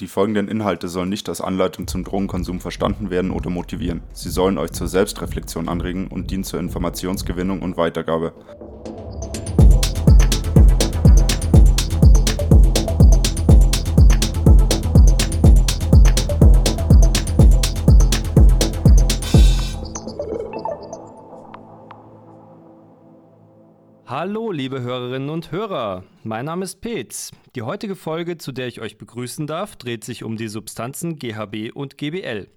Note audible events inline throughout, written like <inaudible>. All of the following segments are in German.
Die folgenden Inhalte sollen nicht als Anleitung zum Drogenkonsum verstanden werden oder motivieren. Sie sollen euch zur Selbstreflexion anregen und dienen zur Informationsgewinnung und Weitergabe. Hallo, liebe Hörerinnen und Hörer. Mein Name ist Petz. Die heutige Folge, zu der ich euch begrüßen darf, dreht sich um die Substanzen GHB und GBL.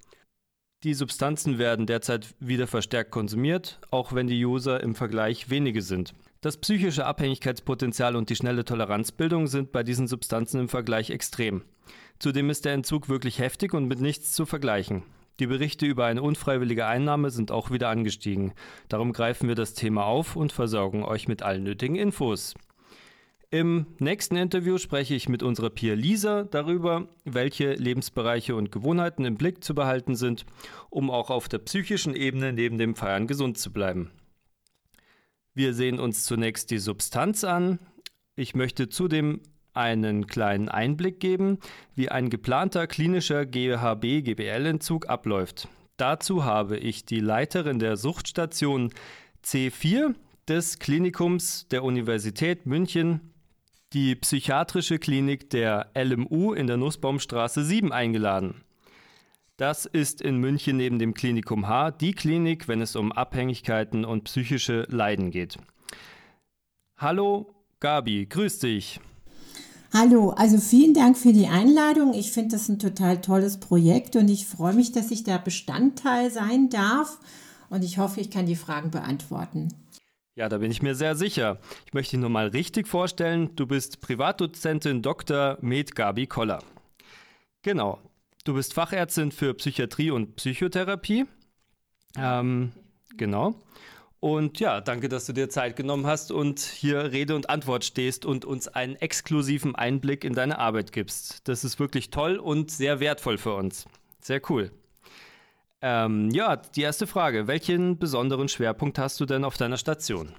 Die Substanzen werden derzeit wieder verstärkt konsumiert, auch wenn die User im Vergleich wenige sind. Das psychische Abhängigkeitspotenzial und die schnelle Toleranzbildung sind bei diesen Substanzen im Vergleich extrem. Zudem ist der Entzug wirklich heftig und mit nichts zu vergleichen. Die Berichte über eine unfreiwillige Einnahme sind auch wieder angestiegen. Darum greifen wir das Thema auf und versorgen euch mit allen nötigen Infos. Im nächsten Interview spreche ich mit unserer Peer Lisa darüber, welche Lebensbereiche und Gewohnheiten im Blick zu behalten sind, um auch auf der psychischen Ebene neben dem Feiern gesund zu bleiben. Wir sehen uns zunächst die Substanz an. Ich möchte zudem einen kleinen Einblick geben, wie ein geplanter klinischer GHB-GBL-Entzug abläuft. Dazu habe ich die Leiterin der Suchtstation C4 des Klinikums der Universität München, die psychiatrische Klinik der LMU in der Nussbaumstraße 7 eingeladen. Das ist in München neben dem Klinikum H die Klinik, wenn es um Abhängigkeiten und psychische Leiden geht. Hallo Gabi, grüß dich. Hallo, also vielen Dank für die Einladung. Ich finde das ein total tolles Projekt und ich freue mich, dass ich da Bestandteil sein darf und ich hoffe, ich kann die Fragen beantworten. Ja, da bin ich mir sehr sicher. Ich möchte dich nur mal richtig vorstellen. Du bist Privatdozentin Dr. Med Gabi Koller. Genau. Du bist Fachärztin für Psychiatrie und Psychotherapie. Ähm, genau. Und ja, danke, dass du dir Zeit genommen hast und hier Rede und Antwort stehst und uns einen exklusiven Einblick in deine Arbeit gibst. Das ist wirklich toll und sehr wertvoll für uns. Sehr cool. Ähm, ja, die erste Frage. Welchen besonderen Schwerpunkt hast du denn auf deiner Station?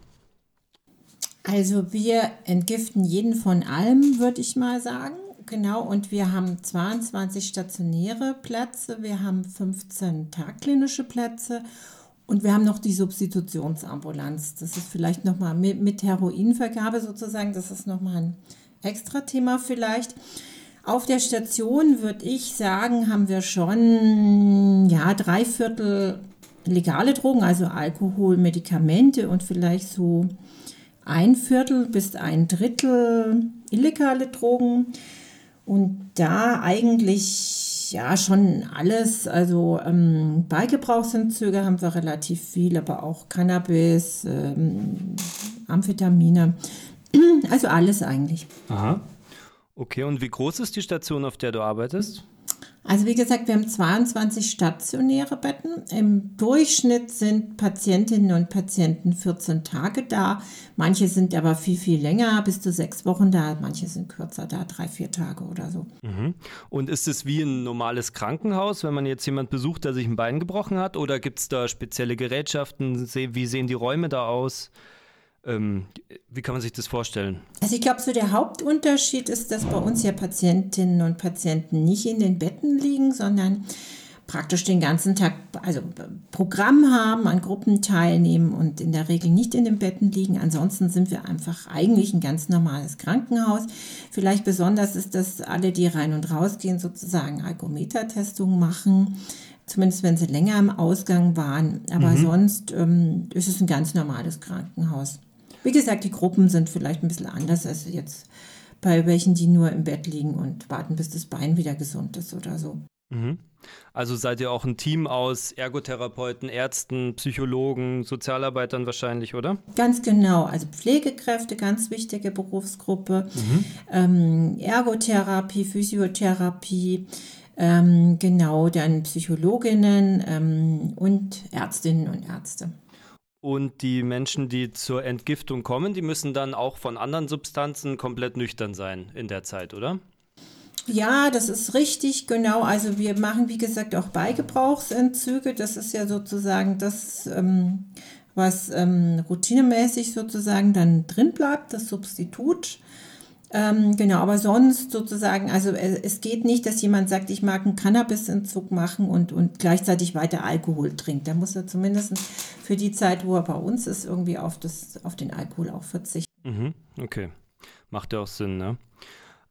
Also wir entgiften jeden von allem, würde ich mal sagen. Genau, und wir haben 22 stationäre Plätze, wir haben 15 tagklinische Plätze und wir haben noch die Substitutionsambulanz. Das ist vielleicht nochmal mit, mit Heroinvergabe sozusagen, das ist nochmal ein extra Thema vielleicht. Auf der Station würde ich sagen, haben wir schon ja, drei Viertel legale Drogen, also Alkohol, Medikamente und vielleicht so ein Viertel bis ein Drittel illegale Drogen. Und da eigentlich ja schon alles. Also ähm, Beigebrauchsentzüge haben wir relativ viel, aber auch Cannabis, ähm, Amphetamine. <clears throat> Also alles eigentlich. Aha. Okay, und wie groß ist die Station, auf der du arbeitest? Also wie gesagt, wir haben 22 stationäre Betten. Im Durchschnitt sind Patientinnen und Patienten 14 Tage da. Manche sind aber viel, viel länger, bis zu sechs Wochen da. Manche sind kürzer da, drei, vier Tage oder so. Mhm. Und ist es wie ein normales Krankenhaus, wenn man jetzt jemand besucht, der sich ein Bein gebrochen hat? Oder gibt es da spezielle Gerätschaften? Wie sehen die Räume da aus? Ähm, wie kann man sich das vorstellen? Also ich glaube, so der Hauptunterschied ist, dass bei uns ja Patientinnen und Patienten nicht in den Betten liegen, sondern praktisch den ganzen Tag, also Programm haben, an Gruppen teilnehmen und in der Regel nicht in den Betten liegen. Ansonsten sind wir einfach eigentlich ein ganz normales Krankenhaus. Vielleicht besonders ist, dass alle, die rein und rausgehen, sozusagen Alkometer-Testungen machen zumindest wenn sie länger im Ausgang waren. Aber mhm. sonst ähm, ist es ein ganz normales Krankenhaus. Wie gesagt, die Gruppen sind vielleicht ein bisschen anders als jetzt bei welchen, die nur im Bett liegen und warten, bis das Bein wieder gesund ist oder so. Mhm. Also seid ihr auch ein Team aus Ergotherapeuten, Ärzten, Psychologen, Sozialarbeitern wahrscheinlich, oder? Ganz genau. Also Pflegekräfte, ganz wichtige Berufsgruppe. Mhm. Ähm, Ergotherapie, Physiotherapie, ähm, genau, dann Psychologinnen ähm, und Ärztinnen und Ärzte. Und die Menschen, die zur Entgiftung kommen, die müssen dann auch von anderen Substanzen komplett nüchtern sein in der Zeit, oder? Ja, das ist richtig, genau. Also wir machen, wie gesagt, auch Beigebrauchsentzüge. Das ist ja sozusagen das, ähm, was ähm, routinemäßig sozusagen dann drin bleibt, das Substitut. Ähm, genau, aber sonst sozusagen, also äh, es geht nicht, dass jemand sagt, ich mag einen Cannabisentzug machen und, und gleichzeitig weiter Alkohol trinkt. Da muss er zumindest für die Zeit, wo er bei uns ist, irgendwie auf, das, auf den Alkohol auch verzichten. Mhm, okay, macht ja auch Sinn, ne?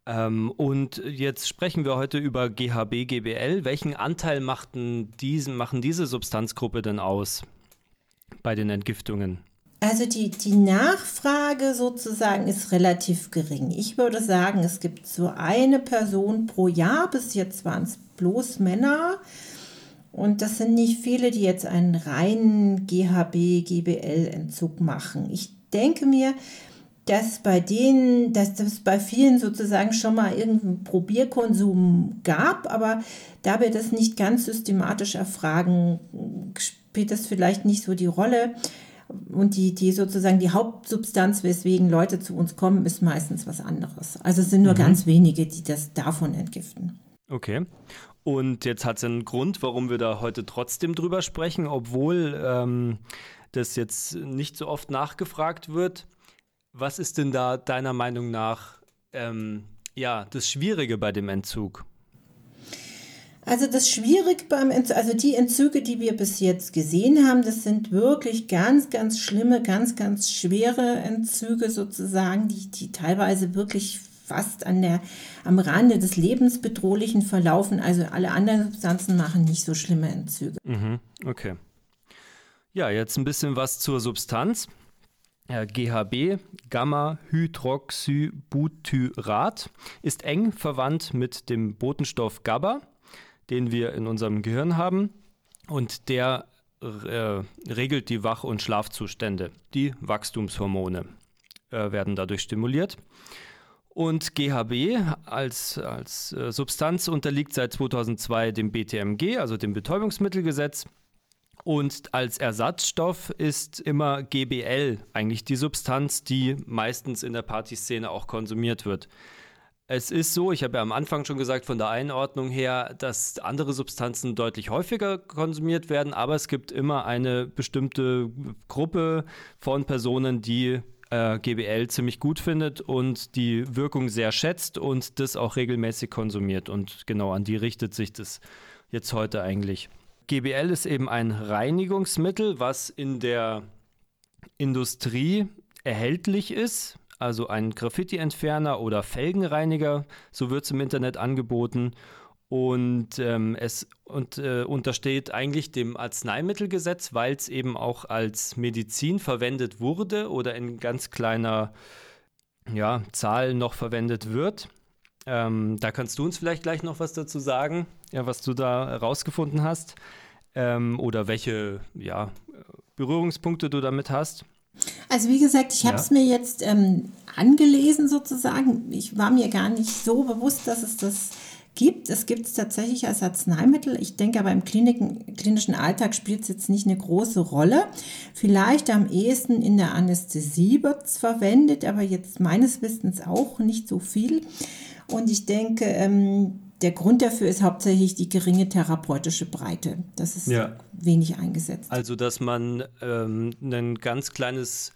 Ähm, und jetzt sprechen wir heute über GHB, GBL. Welchen Anteil machten diesen, machen diese Substanzgruppe denn aus bei den Entgiftungen? Also die, die Nachfrage sozusagen ist relativ gering. Ich würde sagen, es gibt so eine Person pro Jahr. Bis jetzt waren es bloß Männer. Und das sind nicht viele, die jetzt einen reinen GHB, GBL-Entzug machen. Ich denke mir, dass bei denen, dass es bei vielen sozusagen schon mal irgendeinen Probierkonsum gab, aber da wir das nicht ganz systematisch erfragen, spielt das vielleicht nicht so die Rolle. Und die, die sozusagen die Hauptsubstanz, weswegen Leute zu uns kommen, ist meistens was anderes. Also es sind nur mhm. ganz wenige, die das davon entgiften. Okay. Und jetzt hat es einen Grund, warum wir da heute trotzdem drüber sprechen, obwohl ähm, das jetzt nicht so oft nachgefragt wird. Was ist denn da deiner Meinung nach ähm, ja, das Schwierige bei dem Entzug? Also das Schwierige beim Entzug, also die Entzüge, die wir bis jetzt gesehen haben, das sind wirklich ganz, ganz schlimme, ganz, ganz schwere Entzüge sozusagen, die, die teilweise wirklich fast an der, am Rande des Lebensbedrohlichen verlaufen. Also alle anderen Substanzen machen nicht so schlimme Entzüge. Mhm, okay. Ja, jetzt ein bisschen was zur Substanz. GHB, Gamma-Hydroxybutyrat, ist eng verwandt mit dem Botenstoff GABA den wir in unserem Gehirn haben und der äh, regelt die Wach- und Schlafzustände. Die Wachstumshormone äh, werden dadurch stimuliert. Und GHB als, als äh, Substanz unterliegt seit 2002 dem BTMG, also dem Betäubungsmittelgesetz. Und als Ersatzstoff ist immer GBL eigentlich die Substanz, die meistens in der Partyszene auch konsumiert wird. Es ist so, ich habe ja am Anfang schon gesagt, von der Einordnung her, dass andere Substanzen deutlich häufiger konsumiert werden, aber es gibt immer eine bestimmte Gruppe von Personen, die äh, GBL ziemlich gut findet und die Wirkung sehr schätzt und das auch regelmäßig konsumiert. Und genau an die richtet sich das jetzt heute eigentlich. GBL ist eben ein Reinigungsmittel, was in der Industrie erhältlich ist also ein Graffiti-Entferner oder Felgenreiniger, so wird es im Internet angeboten. Und ähm, es und, äh, untersteht eigentlich dem Arzneimittelgesetz, weil es eben auch als Medizin verwendet wurde oder in ganz kleiner ja, Zahl noch verwendet wird. Ähm, da kannst du uns vielleicht gleich noch was dazu sagen, ja, was du da herausgefunden hast ähm, oder welche ja, Berührungspunkte du damit hast. Also wie gesagt, ich habe es mir jetzt ähm, angelesen sozusagen. Ich war mir gar nicht so bewusst, dass es das gibt. Es gibt es tatsächlich als Arzneimittel. Ich denke aber im Kliniken, klinischen Alltag spielt es jetzt nicht eine große Rolle. Vielleicht am ehesten in der Anästhesie wird es verwendet, aber jetzt meines Wissens auch nicht so viel. Und ich denke, ähm, der Grund dafür ist hauptsächlich die geringe therapeutische Breite. Das ist ja. wenig eingesetzt. Also, dass man ähm, ein ganz kleines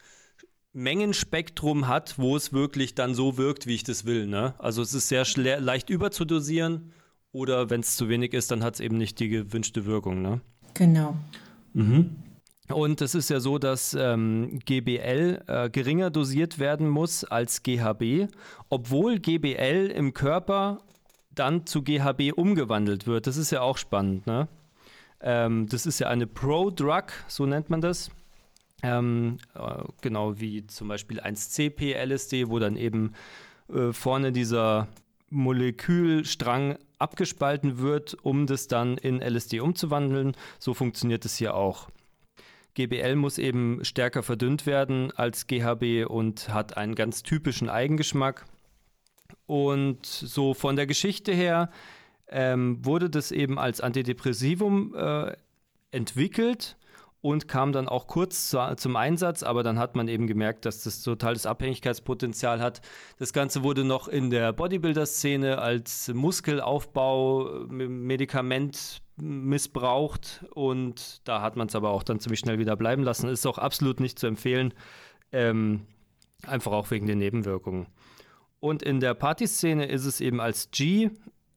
Mengenspektrum hat, wo es wirklich dann so wirkt, wie ich das will. Ne? Also es ist sehr leicht überzudosieren oder wenn es zu wenig ist, dann hat es eben nicht die gewünschte Wirkung. Ne? Genau. Mhm. Und es ist ja so, dass ähm, GBL äh, geringer dosiert werden muss als GHB, obwohl GBL im Körper dann zu GHB umgewandelt wird. Das ist ja auch spannend. Ne? Ähm, das ist ja eine Pro-Drug, so nennt man das. Ähm, äh, genau wie zum Beispiel 1CP-LSD, wo dann eben äh, vorne dieser Molekülstrang abgespalten wird, um das dann in LSD umzuwandeln. So funktioniert es hier auch. GBL muss eben stärker verdünnt werden als GHB und hat einen ganz typischen Eigengeschmack. Und so von der Geschichte her ähm, wurde das eben als Antidepressivum äh, entwickelt und kam dann auch kurz zu, zum Einsatz, aber dann hat man eben gemerkt, dass das totales Abhängigkeitspotenzial hat. Das Ganze wurde noch in der Bodybuilder-Szene als Muskelaufbau-Medikament missbraucht und da hat man es aber auch dann ziemlich schnell wieder bleiben lassen. Ist auch absolut nicht zu empfehlen, ähm, einfach auch wegen den Nebenwirkungen. Und in der Partyszene ist es eben als G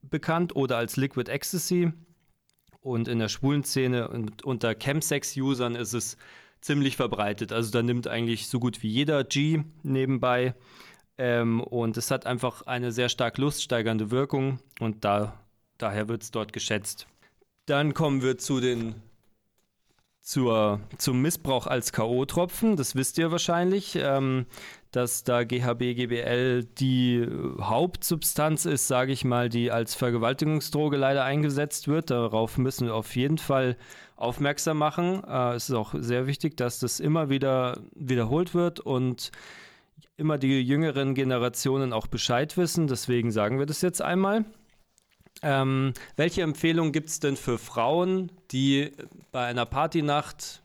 bekannt oder als Liquid Ecstasy. Und in der schwulen Szene und unter Chemsex-Usern ist es ziemlich verbreitet. Also da nimmt eigentlich so gut wie jeder G nebenbei. Ähm, und es hat einfach eine sehr stark luststeigernde Wirkung und da, daher wird es dort geschätzt. Dann kommen wir zu den zur, zum Missbrauch als K.O.-Tropfen. Das wisst ihr wahrscheinlich, ähm, dass da GHB, GBL die Hauptsubstanz ist, sage ich mal, die als Vergewaltigungsdroge leider eingesetzt wird. Darauf müssen wir auf jeden Fall aufmerksam machen. Äh, es ist auch sehr wichtig, dass das immer wieder wiederholt wird und immer die jüngeren Generationen auch Bescheid wissen. Deswegen sagen wir das jetzt einmal. Ähm, welche Empfehlung gibt es denn für Frauen, die bei einer Partynacht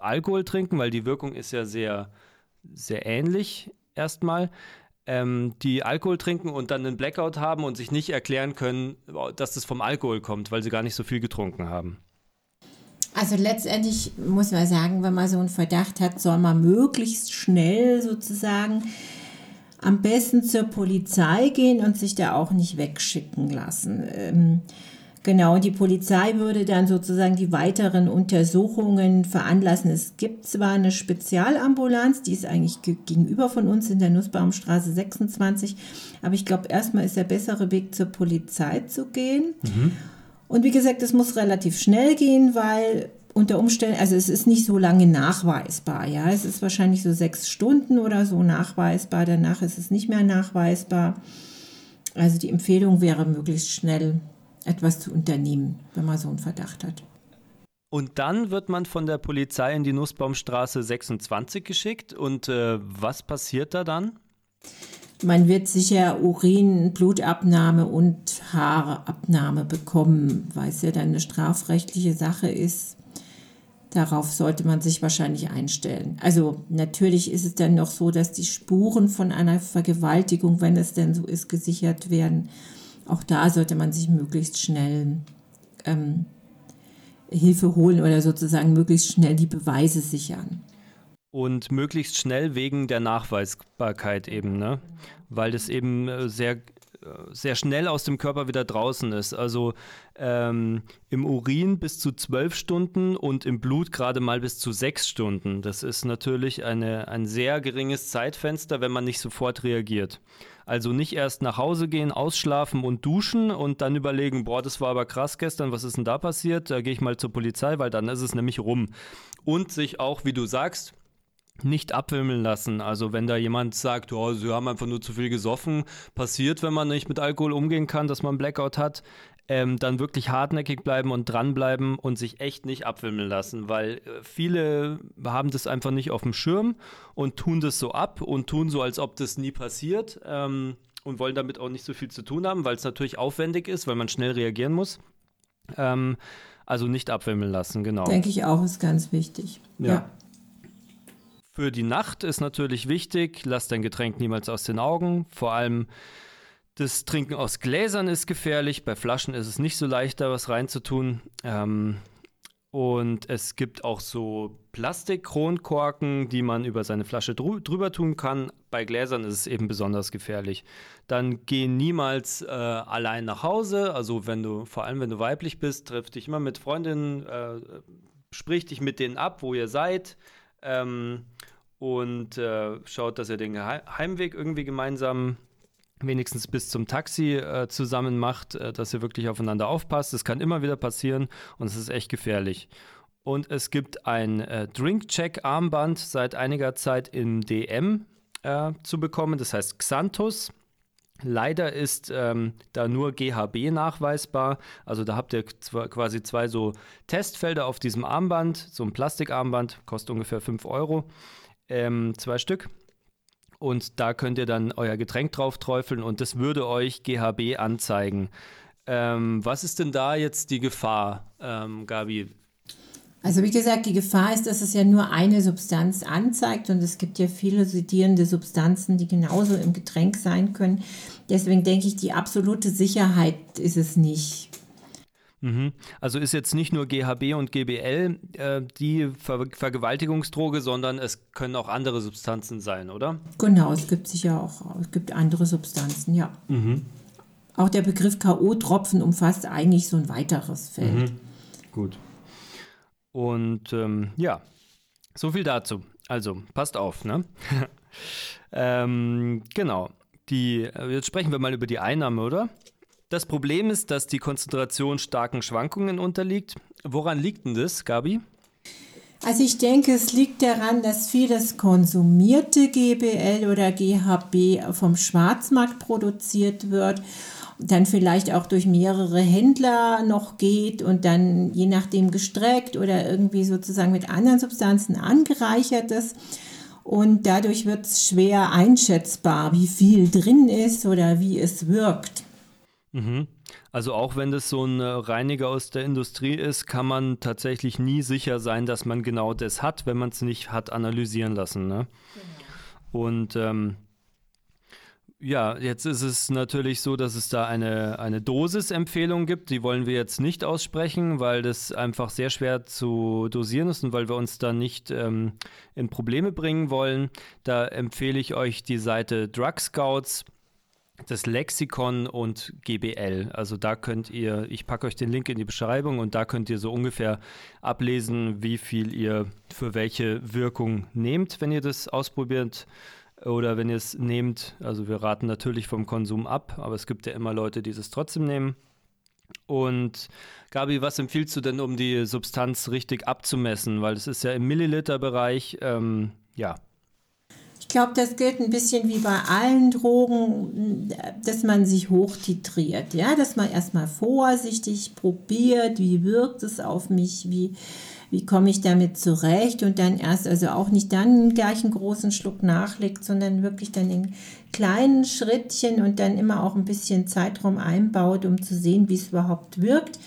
Alkohol trinken? Weil die Wirkung ist ja sehr, sehr ähnlich erstmal. Ähm, die Alkohol trinken und dann einen Blackout haben und sich nicht erklären können, dass das vom Alkohol kommt, weil sie gar nicht so viel getrunken haben. Also letztendlich muss man sagen, wenn man so einen Verdacht hat, soll man möglichst schnell sozusagen am besten zur Polizei gehen und sich da auch nicht wegschicken lassen. Ähm, genau, die Polizei würde dann sozusagen die weiteren Untersuchungen veranlassen. Es gibt zwar eine Spezialambulanz, die ist eigentlich gegenüber von uns in der Nussbaumstraße 26, aber ich glaube, erstmal ist der bessere Weg zur Polizei zu gehen. Mhm. Und wie gesagt, es muss relativ schnell gehen, weil unter Umständen, also es ist nicht so lange nachweisbar, ja, es ist wahrscheinlich so sechs Stunden oder so nachweisbar, danach ist es nicht mehr nachweisbar. Also die Empfehlung wäre, möglichst schnell etwas zu unternehmen, wenn man so einen Verdacht hat. Und dann wird man von der Polizei in die Nussbaumstraße 26 geschickt. Und äh, was passiert da dann? Man wird sicher Urin, Blutabnahme und Haarabnahme bekommen, weil es ja dann eine strafrechtliche Sache ist. Darauf sollte man sich wahrscheinlich einstellen. Also natürlich ist es dann noch so, dass die Spuren von einer Vergewaltigung, wenn es denn so ist, gesichert werden. Auch da sollte man sich möglichst schnell ähm, Hilfe holen oder sozusagen möglichst schnell die Beweise sichern und möglichst schnell wegen der Nachweisbarkeit eben, ne? Weil das eben äh, sehr, sehr schnell aus dem Körper wieder draußen ist. Also ähm, im Urin bis zu zwölf Stunden und im Blut gerade mal bis zu sechs Stunden. Das ist natürlich eine, ein sehr geringes Zeitfenster, wenn man nicht sofort reagiert. Also nicht erst nach Hause gehen, ausschlafen und duschen und dann überlegen, boah, das war aber krass gestern, was ist denn da passiert? Da gehe ich mal zur Polizei, weil dann ist es nämlich rum. Und sich auch, wie du sagst, nicht abwimmeln lassen. Also wenn da jemand sagt, oh, sie haben einfach nur zu viel gesoffen, passiert, wenn man nicht mit Alkohol umgehen kann, dass man Blackout hat, ähm, dann wirklich hartnäckig bleiben und dranbleiben und sich echt nicht abwimmeln lassen, weil äh, viele haben das einfach nicht auf dem Schirm und tun das so ab und tun so, als ob das nie passiert ähm, und wollen damit auch nicht so viel zu tun haben, weil es natürlich aufwendig ist, weil man schnell reagieren muss. Ähm, also nicht abwimmeln lassen, genau. Denke ich auch, ist ganz wichtig. ja. ja. Für die Nacht ist natürlich wichtig, lass dein Getränk niemals aus den Augen. Vor allem das Trinken aus Gläsern ist gefährlich. Bei Flaschen ist es nicht so leicht, da was reinzutun. Ähm, und es gibt auch so Plastik-Kronkorken, die man über seine Flasche drü drüber tun kann. Bei Gläsern ist es eben besonders gefährlich. Dann geh niemals äh, allein nach Hause. Also wenn du, vor allem wenn du weiblich bist, triff dich immer mit Freundinnen, äh, sprich dich mit denen ab, wo ihr seid. Ähm, und äh, schaut, dass ihr den Heimweg irgendwie gemeinsam wenigstens bis zum Taxi äh, zusammen macht, äh, dass ihr wirklich aufeinander aufpasst. Das kann immer wieder passieren und es ist echt gefährlich. Und es gibt ein äh, Drink-Check-Armband seit einiger Zeit im DM äh, zu bekommen, das heißt Xanthus. Leider ist ähm, da nur GHB nachweisbar. Also da habt ihr quasi zwei so Testfelder auf diesem Armband, so ein Plastikarmband, kostet ungefähr 5 Euro, ähm, zwei Stück. Und da könnt ihr dann euer Getränk drauf träufeln und das würde euch GHB anzeigen. Ähm, was ist denn da jetzt die Gefahr, ähm, Gabi? Also wie gesagt, die Gefahr ist, dass es ja nur eine Substanz anzeigt und es gibt ja viele sedierende Substanzen, die genauso im Getränk sein können. Deswegen denke ich, die absolute Sicherheit ist es nicht. Mhm. Also ist jetzt nicht nur GHB und GBL äh, die Ver Vergewaltigungsdroge, sondern es können auch andere Substanzen sein, oder? Genau, es gibt sicher auch, es gibt andere Substanzen, ja. Mhm. Auch der Begriff K.O.-Tropfen umfasst eigentlich so ein weiteres Feld. Mhm. Gut. Und ähm, ja, so viel dazu. Also, passt auf, ne? <laughs> ähm, genau. Die, äh, jetzt sprechen wir mal über die Einnahme, oder? Das Problem ist, dass die Konzentration starken Schwankungen unterliegt. Woran liegt denn das, Gabi? Also ich denke, es liegt daran, dass vieles konsumierte GBL oder GHB vom Schwarzmarkt produziert wird, dann vielleicht auch durch mehrere Händler noch geht und dann je nachdem gestreckt oder irgendwie sozusagen mit anderen Substanzen angereichert ist. Und dadurch wird es schwer einschätzbar, wie viel drin ist oder wie es wirkt. Mhm. Also auch wenn das so ein äh, Reiniger aus der Industrie ist, kann man tatsächlich nie sicher sein, dass man genau das hat, wenn man es nicht hat analysieren lassen. Ne? Genau. Und ähm, ja, jetzt ist es natürlich so, dass es da eine, eine Dosisempfehlung gibt. Die wollen wir jetzt nicht aussprechen, weil das einfach sehr schwer zu dosieren ist und weil wir uns da nicht ähm, in Probleme bringen wollen. Da empfehle ich euch die Seite Drug Scouts das Lexikon und GBL. Also da könnt ihr, ich packe euch den Link in die Beschreibung und da könnt ihr so ungefähr ablesen, wie viel ihr für welche Wirkung nehmt, wenn ihr das ausprobiert oder wenn ihr es nehmt. Also wir raten natürlich vom Konsum ab, aber es gibt ja immer Leute, die es trotzdem nehmen. Und Gabi, was empfiehlst du denn, um die Substanz richtig abzumessen? Weil es ist ja im Milliliterbereich, ähm, ja, ich glaube, das gilt ein bisschen wie bei allen Drogen, dass man sich hochtitriert, ja, dass man erstmal vorsichtig probiert, wie wirkt es auf mich, wie, wie komme ich damit zurecht und dann erst, also auch nicht dann gleich einen großen Schluck nachlegt, sondern wirklich dann in kleinen Schrittchen und dann immer auch ein bisschen Zeitraum einbaut, um zu sehen, wie es überhaupt wirkt.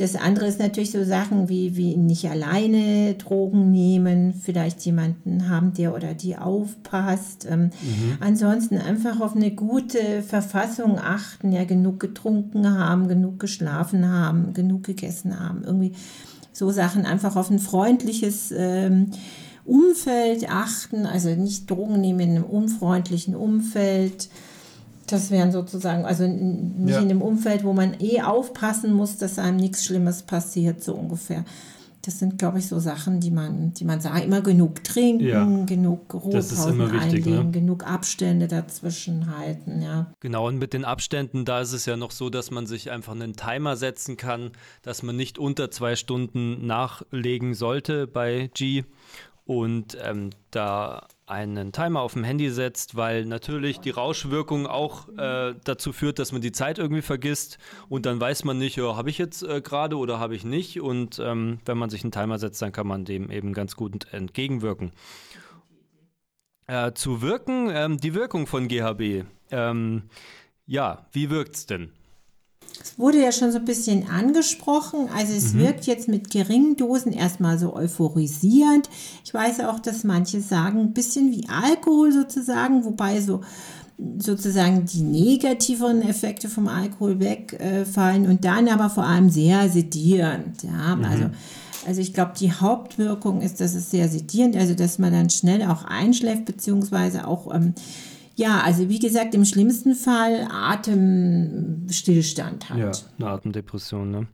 Das andere ist natürlich so Sachen wie, wie nicht alleine Drogen nehmen, vielleicht jemanden haben, der oder die aufpasst. Ähm, mhm. Ansonsten einfach auf eine gute Verfassung achten, ja, genug getrunken haben, genug geschlafen haben, genug gegessen haben. Irgendwie so Sachen einfach auf ein freundliches ähm, Umfeld achten, also nicht Drogen nehmen in einem unfreundlichen Umfeld das wären sozusagen, also nicht ja. in dem Umfeld, wo man eh aufpassen muss, dass einem nichts Schlimmes passiert, so ungefähr. Das sind, glaube ich, so Sachen, die man, die man sagt, immer genug trinken, ja. genug Ruhepausen einlegen, ne? genug Abstände dazwischen halten, ja. Genau, und mit den Abständen, da ist es ja noch so, dass man sich einfach einen Timer setzen kann, dass man nicht unter zwei Stunden nachlegen sollte bei G. Und ähm, da einen Timer auf dem Handy setzt, weil natürlich die Rauschwirkung auch äh, dazu führt, dass man die Zeit irgendwie vergisst und dann weiß man nicht, ja, habe ich jetzt äh, gerade oder habe ich nicht. Und ähm, wenn man sich einen Timer setzt, dann kann man dem eben ganz gut entgegenwirken. Äh, zu wirken, ähm, die Wirkung von GHB. Ähm, ja, wie wirkt es denn? Es wurde ja schon so ein bisschen angesprochen. Also es mhm. wirkt jetzt mit geringen Dosen erstmal so euphorisierend. Ich weiß auch, dass manche sagen, ein bisschen wie Alkohol sozusagen, wobei so sozusagen die negativeren Effekte vom Alkohol wegfallen und dann aber vor allem sehr sedierend. Ja, mhm. also also ich glaube, die Hauptwirkung ist, dass es sehr sedierend, also dass man dann schnell auch einschläft, beziehungsweise auch ähm, ja, also wie gesagt, im schlimmsten Fall Atemstillstand hat. Ja, eine Atemdepression, ne?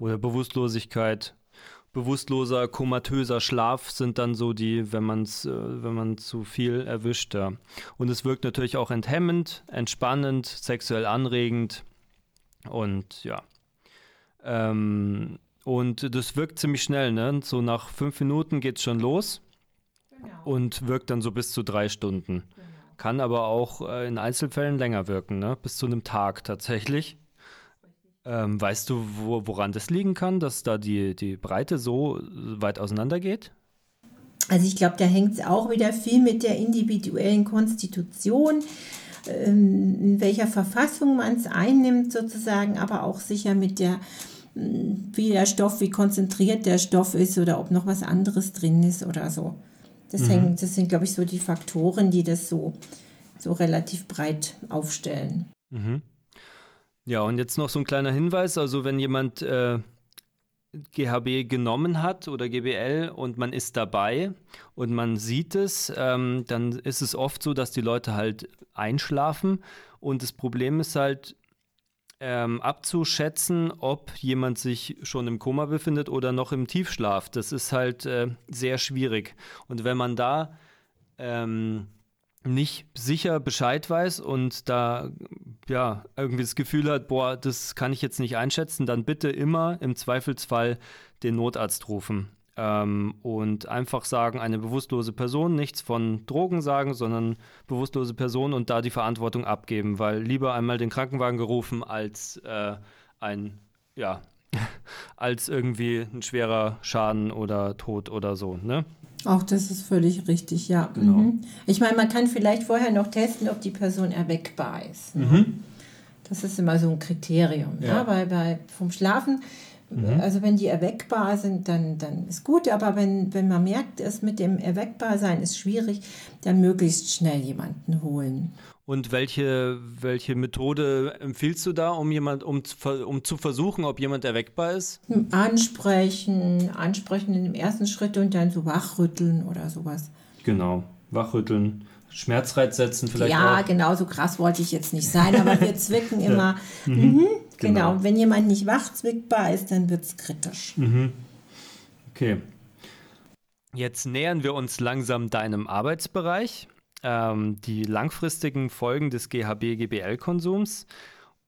Oder Bewusstlosigkeit. Bewusstloser, komatöser Schlaf sind dann so die, wenn man es, äh, wenn man zu viel erwischt. Ja. Und es wirkt natürlich auch enthemmend, entspannend, sexuell anregend und ja. Ähm, und das wirkt ziemlich schnell, ne? So nach fünf Minuten geht es schon los genau. und wirkt dann so bis zu drei Stunden. Genau kann aber auch äh, in Einzelfällen länger wirken, ne? bis zu einem Tag tatsächlich. Ähm, weißt du, wo, woran das liegen kann, dass da die, die Breite so weit auseinander geht? Also ich glaube, da hängt es auch wieder viel mit der individuellen Konstitution, ähm, in welcher Verfassung man es einnimmt sozusagen, aber auch sicher mit der, wie der Stoff, wie konzentriert der Stoff ist oder ob noch was anderes drin ist oder so. Das, mhm. hängt, das sind, glaube ich, so die Faktoren, die das so, so relativ breit aufstellen. Mhm. Ja, und jetzt noch so ein kleiner Hinweis. Also wenn jemand äh, GHB genommen hat oder GBL und man ist dabei und man sieht es, ähm, dann ist es oft so, dass die Leute halt einschlafen. Und das Problem ist halt, ähm, abzuschätzen, ob jemand sich schon im Koma befindet oder noch im Tiefschlaf. Das ist halt äh, sehr schwierig. Und wenn man da ähm, nicht sicher Bescheid weiß und da ja irgendwie das Gefühl hat, boah, das kann ich jetzt nicht einschätzen, dann bitte immer im Zweifelsfall den Notarzt rufen. Ähm, und einfach sagen, eine bewusstlose Person, nichts von Drogen sagen, sondern bewusstlose Person und da die Verantwortung abgeben, weil lieber einmal den Krankenwagen gerufen als äh, ein, ja, <laughs> als irgendwie ein schwerer Schaden oder Tod oder so, ne? Auch das ist völlig richtig, ja. Genau. Mhm. Ich meine, man kann vielleicht vorher noch testen, ob die Person erweckbar ist. Mhm. Das ist immer so ein Kriterium. Ja. ja weil bei, vom Schlafen, mhm. also wenn die erweckbar sind, dann, dann ist gut. Aber wenn, wenn man merkt, es mit dem Erweckbarsein ist schwierig, dann möglichst schnell jemanden holen. Und welche, welche Methode empfiehlst du da, um jemand, um, um zu versuchen, ob jemand erweckbar ist? Ansprechen, ansprechen in dem ersten Schritt und dann so wachrütteln oder sowas. Genau, wachrütteln. Schmerzreiz setzen vielleicht Ja, auch. genau, so krass wollte ich jetzt nicht sein, aber wir <laughs> zwicken immer. Ja. Mhm. Mhm, genau. genau. wenn jemand nicht wachzwickbar ist, dann wird es kritisch. Mhm. Okay. Jetzt nähern wir uns langsam deinem Arbeitsbereich ähm, die langfristigen Folgen des GHB-GBL-Konsums.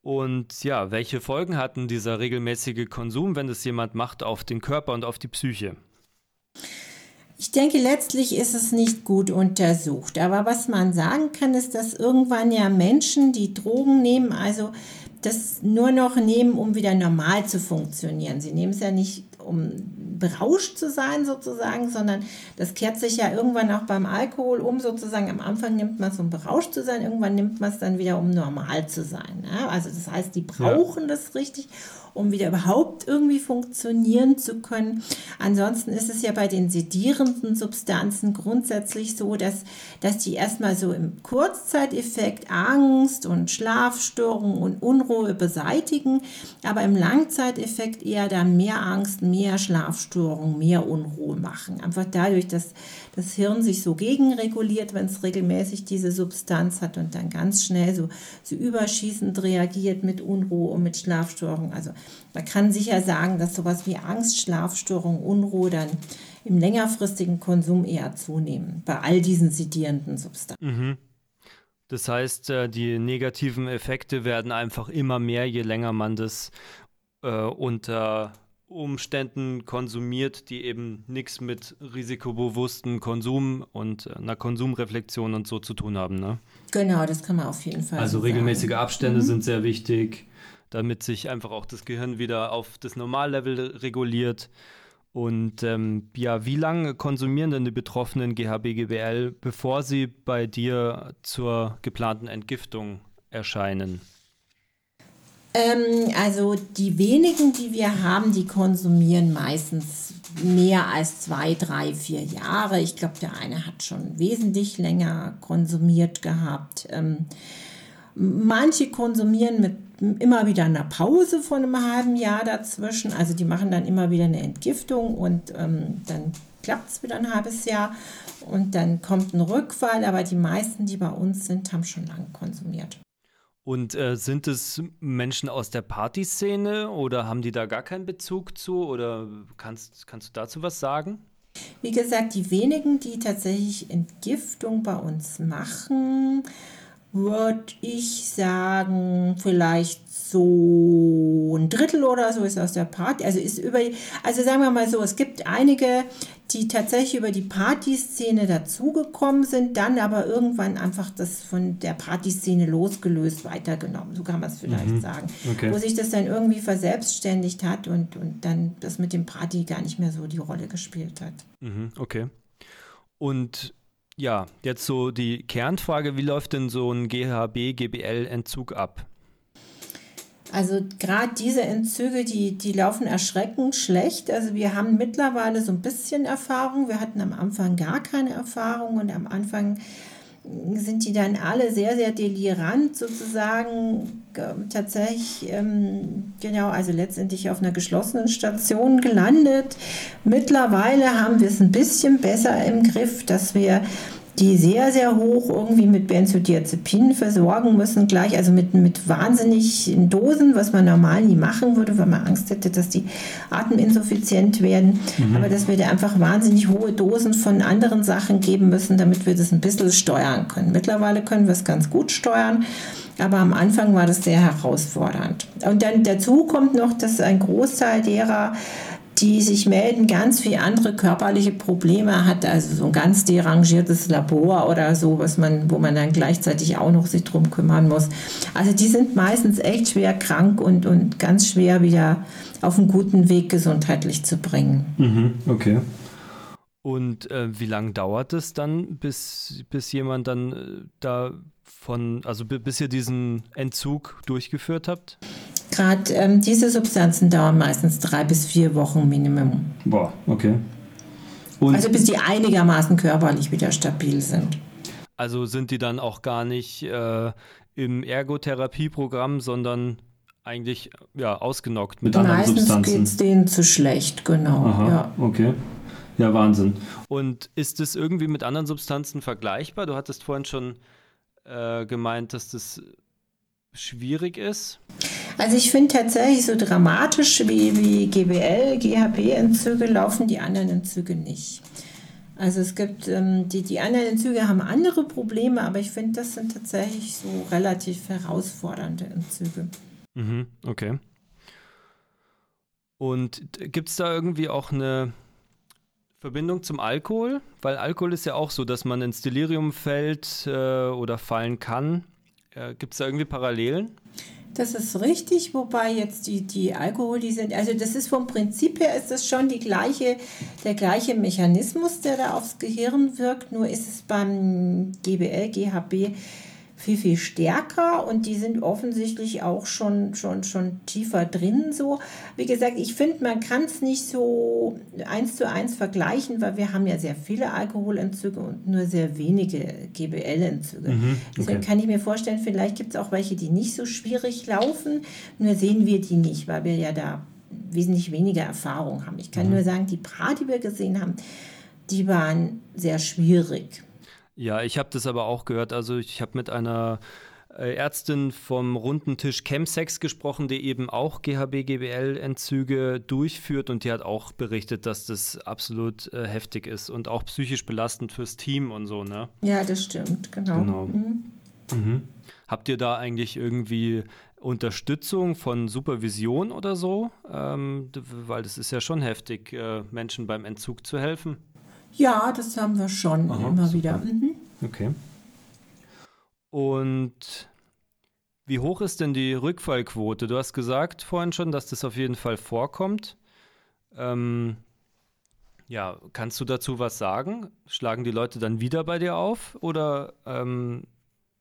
Und ja, welche Folgen hatten dieser regelmäßige Konsum, wenn es jemand macht, auf den Körper und auf die Psyche? Ich denke, letztlich ist es nicht gut untersucht. Aber was man sagen kann, ist, dass irgendwann ja Menschen, die Drogen nehmen, also das nur noch nehmen, um wieder normal zu funktionieren. Sie nehmen es ja nicht, um berauscht zu sein sozusagen, sondern das kehrt sich ja irgendwann auch beim Alkohol um sozusagen. Am Anfang nimmt man es, um berauscht zu sein, irgendwann nimmt man es dann wieder, um normal zu sein. Ja? Also das heißt, die brauchen ja. das richtig um wieder überhaupt irgendwie funktionieren zu können. Ansonsten ist es ja bei den sedierenden Substanzen grundsätzlich so, dass, dass die erstmal so im Kurzzeiteffekt Angst und Schlafstörungen und Unruhe beseitigen, aber im Langzeiteffekt eher dann mehr Angst, mehr Schlafstörungen, mehr Unruhe machen. Einfach dadurch, dass das Hirn sich so gegenreguliert, wenn es regelmäßig diese Substanz hat und dann ganz schnell so, so überschießend reagiert mit Unruhe und mit Schlafstörungen. Also man kann sicher sagen, dass sowas wie Angst, Schlafstörung, Unruhe dann im längerfristigen Konsum eher zunehmen, bei all diesen sedierenden Substanzen. Mhm. Das heißt, äh, die negativen Effekte werden einfach immer mehr, je länger man das äh, unter Umständen konsumiert, die eben nichts mit risikobewusstem Konsum und äh, einer Konsumreflexion und so zu tun haben. Ne? Genau, das kann man auf jeden Fall. Also regelmäßige Abstände mhm. sind sehr wichtig damit sich einfach auch das Gehirn wieder auf das Normallevel reguliert. Und ähm, ja, wie lange konsumieren denn die Betroffenen GHB-GBL, bevor sie bei dir zur geplanten Entgiftung erscheinen? Ähm, also die wenigen, die wir haben, die konsumieren meistens mehr als zwei, drei, vier Jahre. Ich glaube, der eine hat schon wesentlich länger konsumiert gehabt. Ähm, manche konsumieren mit immer wieder eine Pause von einem halben Jahr dazwischen. Also die machen dann immer wieder eine Entgiftung und ähm, dann klappt es wieder ein halbes Jahr und dann kommt ein Rückfall. Aber die meisten, die bei uns sind, haben schon lange konsumiert. Und äh, sind es Menschen aus der Partyszene oder haben die da gar keinen Bezug zu? Oder kannst, kannst du dazu was sagen? Wie gesagt, die wenigen, die tatsächlich Entgiftung bei uns machen, würde ich sagen, vielleicht so ein Drittel oder so ist aus der Party. Also ist über, also sagen wir mal so, es gibt einige, die tatsächlich über die Partyszene dazugekommen sind, dann aber irgendwann einfach das von der Partyszene losgelöst weitergenommen. So kann man es vielleicht mhm. sagen. Okay. Wo sich das dann irgendwie verselbstständigt hat und, und dann das mit dem Party gar nicht mehr so die Rolle gespielt hat. Mhm. Okay. Und ja, jetzt so die Kernfrage, wie läuft denn so ein GHB-GBL-Entzug ab? Also gerade diese Entzüge, die, die laufen erschreckend schlecht. Also wir haben mittlerweile so ein bisschen Erfahrung. Wir hatten am Anfang gar keine Erfahrung und am Anfang sind die dann alle sehr, sehr delirant sozusagen tatsächlich, ähm, genau, also letztendlich auf einer geschlossenen Station gelandet. Mittlerweile haben wir es ein bisschen besser im Griff, dass wir die sehr, sehr hoch irgendwie mit Benzodiazepinen versorgen müssen, gleich, also mit, mit wahnsinnigen Dosen, was man normal nie machen würde, weil man Angst hätte, dass die ateminsuffiziient werden. Mhm. Aber dass wir da einfach wahnsinnig hohe Dosen von anderen Sachen geben müssen, damit wir das ein bisschen steuern können. Mittlerweile können wir es ganz gut steuern. Aber am Anfang war das sehr herausfordernd. Und dann dazu kommt noch, dass ein Großteil derer die sich melden, ganz viel andere körperliche Probleme hat, also so ein ganz derangiertes Labor oder so, was man, wo man dann gleichzeitig auch noch sich drum kümmern muss. Also die sind meistens echt schwer krank und, und ganz schwer wieder auf einen guten Weg gesundheitlich zu bringen. Mhm, okay. Und äh, wie lange dauert es dann, bis, bis jemand dann äh, da von, also bis ihr diesen Entzug durchgeführt habt? Gerade ähm, diese Substanzen dauern meistens drei bis vier Wochen Minimum. Boah, okay. Und also bis die einigermaßen körperlich wieder stabil sind. Also sind die dann auch gar nicht äh, im Ergotherapieprogramm, sondern eigentlich ja, ausgenockt mit anderen Meistens Substanzen. Meistens geht es denen zu schlecht, genau. Aha, ja. okay. Ja, Wahnsinn. Und ist es irgendwie mit anderen Substanzen vergleichbar? Du hattest vorhin schon äh, gemeint, dass das schwierig ist. Also ich finde tatsächlich so dramatisch wie, wie GBL, GHB-Entzüge laufen die anderen Entzüge nicht. Also es gibt, ähm, die, die anderen Entzüge haben andere Probleme, aber ich finde, das sind tatsächlich so relativ herausfordernde Entzüge. Mhm, okay. Und gibt es da irgendwie auch eine Verbindung zum Alkohol? Weil Alkohol ist ja auch so, dass man ins Delirium fällt äh, oder fallen kann. Äh, gibt es da irgendwie Parallelen? Das ist richtig, wobei jetzt die, die Alkohol, die sind, also das ist vom Prinzip her ist das schon die gleiche, der gleiche Mechanismus, der da aufs Gehirn wirkt, nur ist es beim GBL, GHB viel, viel stärker und die sind offensichtlich auch schon, schon, schon tiefer drin. So. Wie gesagt, ich finde, man kann es nicht so eins zu eins vergleichen, weil wir haben ja sehr viele Alkoholentzüge und nur sehr wenige GBL-Entzüge. Mhm, okay. Deswegen kann ich mir vorstellen, vielleicht gibt es auch welche, die nicht so schwierig laufen, nur sehen wir die nicht, weil wir ja da wesentlich weniger Erfahrung haben. Ich kann mhm. nur sagen, die paar, die wir gesehen haben, die waren sehr schwierig. Ja, ich habe das aber auch gehört. Also ich habe mit einer äh, Ärztin vom runden Tisch Chemsex gesprochen, die eben auch GHB-GBL-Entzüge durchführt und die hat auch berichtet, dass das absolut äh, heftig ist und auch psychisch belastend fürs Team und so, ne? Ja, das stimmt, genau. genau. Mhm. Mhm. Habt ihr da eigentlich irgendwie Unterstützung von Supervision oder so? Ähm, weil das ist ja schon heftig, äh, Menschen beim Entzug zu helfen. Ja, das haben wir schon Aha, immer super. wieder. Mhm. Okay. Und wie hoch ist denn die Rückfallquote? Du hast gesagt vorhin schon, dass das auf jeden Fall vorkommt. Ähm, ja, kannst du dazu was sagen? Schlagen die Leute dann wieder bei dir auf oder ähm,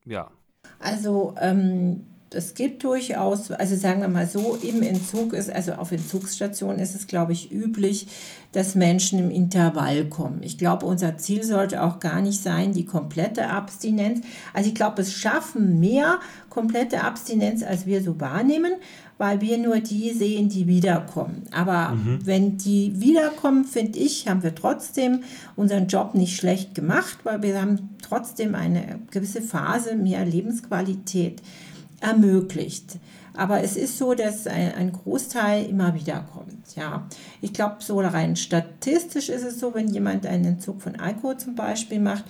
ja? Also ähm, es gibt durchaus, also sagen wir mal so, im Entzug ist, also auf Entzugsstationen ist es, glaube ich, üblich, dass Menschen im Intervall kommen. Ich glaube, unser Ziel sollte auch gar nicht sein, die komplette Abstinenz. Also ich glaube, es schaffen mehr komplette Abstinenz, als wir so wahrnehmen, weil wir nur die sehen, die wiederkommen. Aber mhm. wenn die wiederkommen, finde ich, haben wir trotzdem unseren Job nicht schlecht gemacht, weil wir haben trotzdem eine gewisse Phase mehr Lebensqualität ermöglicht. Aber es ist so, dass ein, Großteil immer wieder kommt. Ja. Ich glaube, so rein statistisch ist es so, wenn jemand einen Entzug von Alkohol zum Beispiel macht,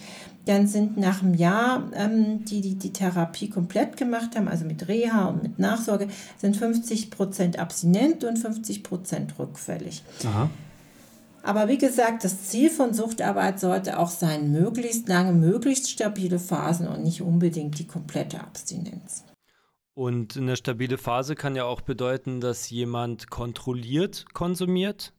dann sind nach einem Jahr, ähm, die, die die Therapie komplett gemacht haben, also mit Reha und mit Nachsorge, sind 50 Prozent abstinent und 50 Prozent rückfällig. Aha. Aber wie gesagt, das Ziel von Suchtarbeit sollte auch sein, möglichst lange, möglichst stabile Phasen und nicht unbedingt die komplette Abstinenz. Und eine stabile Phase kann ja auch bedeuten, dass jemand kontrolliert konsumiert.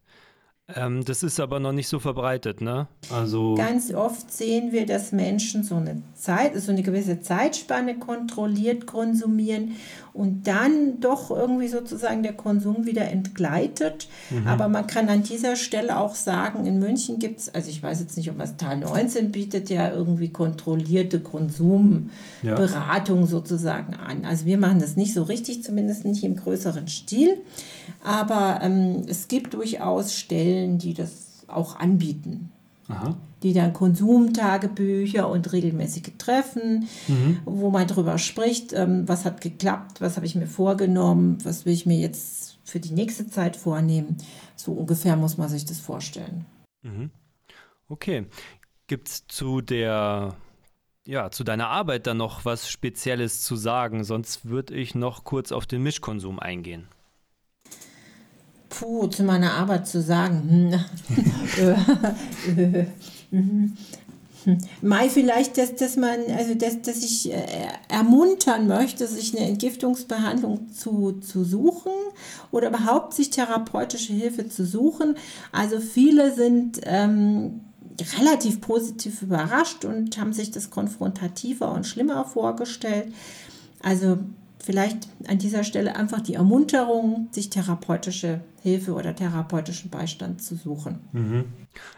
Ähm, das ist aber noch nicht so verbreitet, ne? Also ganz oft sehen wir, dass Menschen so eine Zeit, so eine gewisse Zeitspanne kontrolliert konsumieren und dann doch irgendwie sozusagen der Konsum wieder entgleitet. Mhm. Aber man kann an dieser Stelle auch sagen, in München gibt es, also ich weiß jetzt nicht, ob das Tal 19 bietet ja irgendwie kontrollierte Konsumberatung ja. sozusagen an. Also wir machen das nicht so richtig, zumindest nicht im größeren Stil. Aber ähm, es gibt durchaus Stellen, die das auch anbieten. Aha. Die dann Konsumtagebücher und regelmäßige Treffen, mhm. wo man darüber spricht, ähm, was hat geklappt, was habe ich mir vorgenommen, was will ich mir jetzt für die nächste Zeit vornehmen. So ungefähr muss man sich das vorstellen. Mhm. Okay. Gibt es zu der ja, zu deiner Arbeit dann noch was Spezielles zu sagen? Sonst würde ich noch kurz auf den Mischkonsum eingehen puh, zu meiner Arbeit zu sagen, hm, <laughs> Mai vielleicht, dass, dass man, also dass, dass ich äh, ermuntern möchte, sich eine Entgiftungsbehandlung zu, zu suchen oder überhaupt sich therapeutische Hilfe zu suchen. Also viele sind ähm, relativ positiv überrascht und haben sich das konfrontativer und schlimmer vorgestellt. Also vielleicht an dieser Stelle einfach die Ermunterung, sich therapeutische Hilfe oder therapeutischen Beistand zu suchen. Mhm.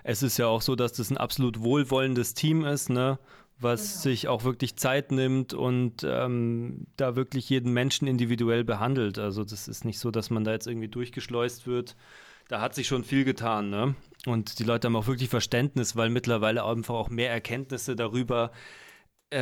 Es ist ja auch so, dass das ein absolut wohlwollendes Team ist, ne? was genau. sich auch wirklich Zeit nimmt und ähm, da wirklich jeden Menschen individuell behandelt. Also das ist nicht so, dass man da jetzt irgendwie durchgeschleust wird. Da hat sich schon viel getan, ne? Und die Leute haben auch wirklich Verständnis, weil mittlerweile einfach auch mehr Erkenntnisse darüber äh,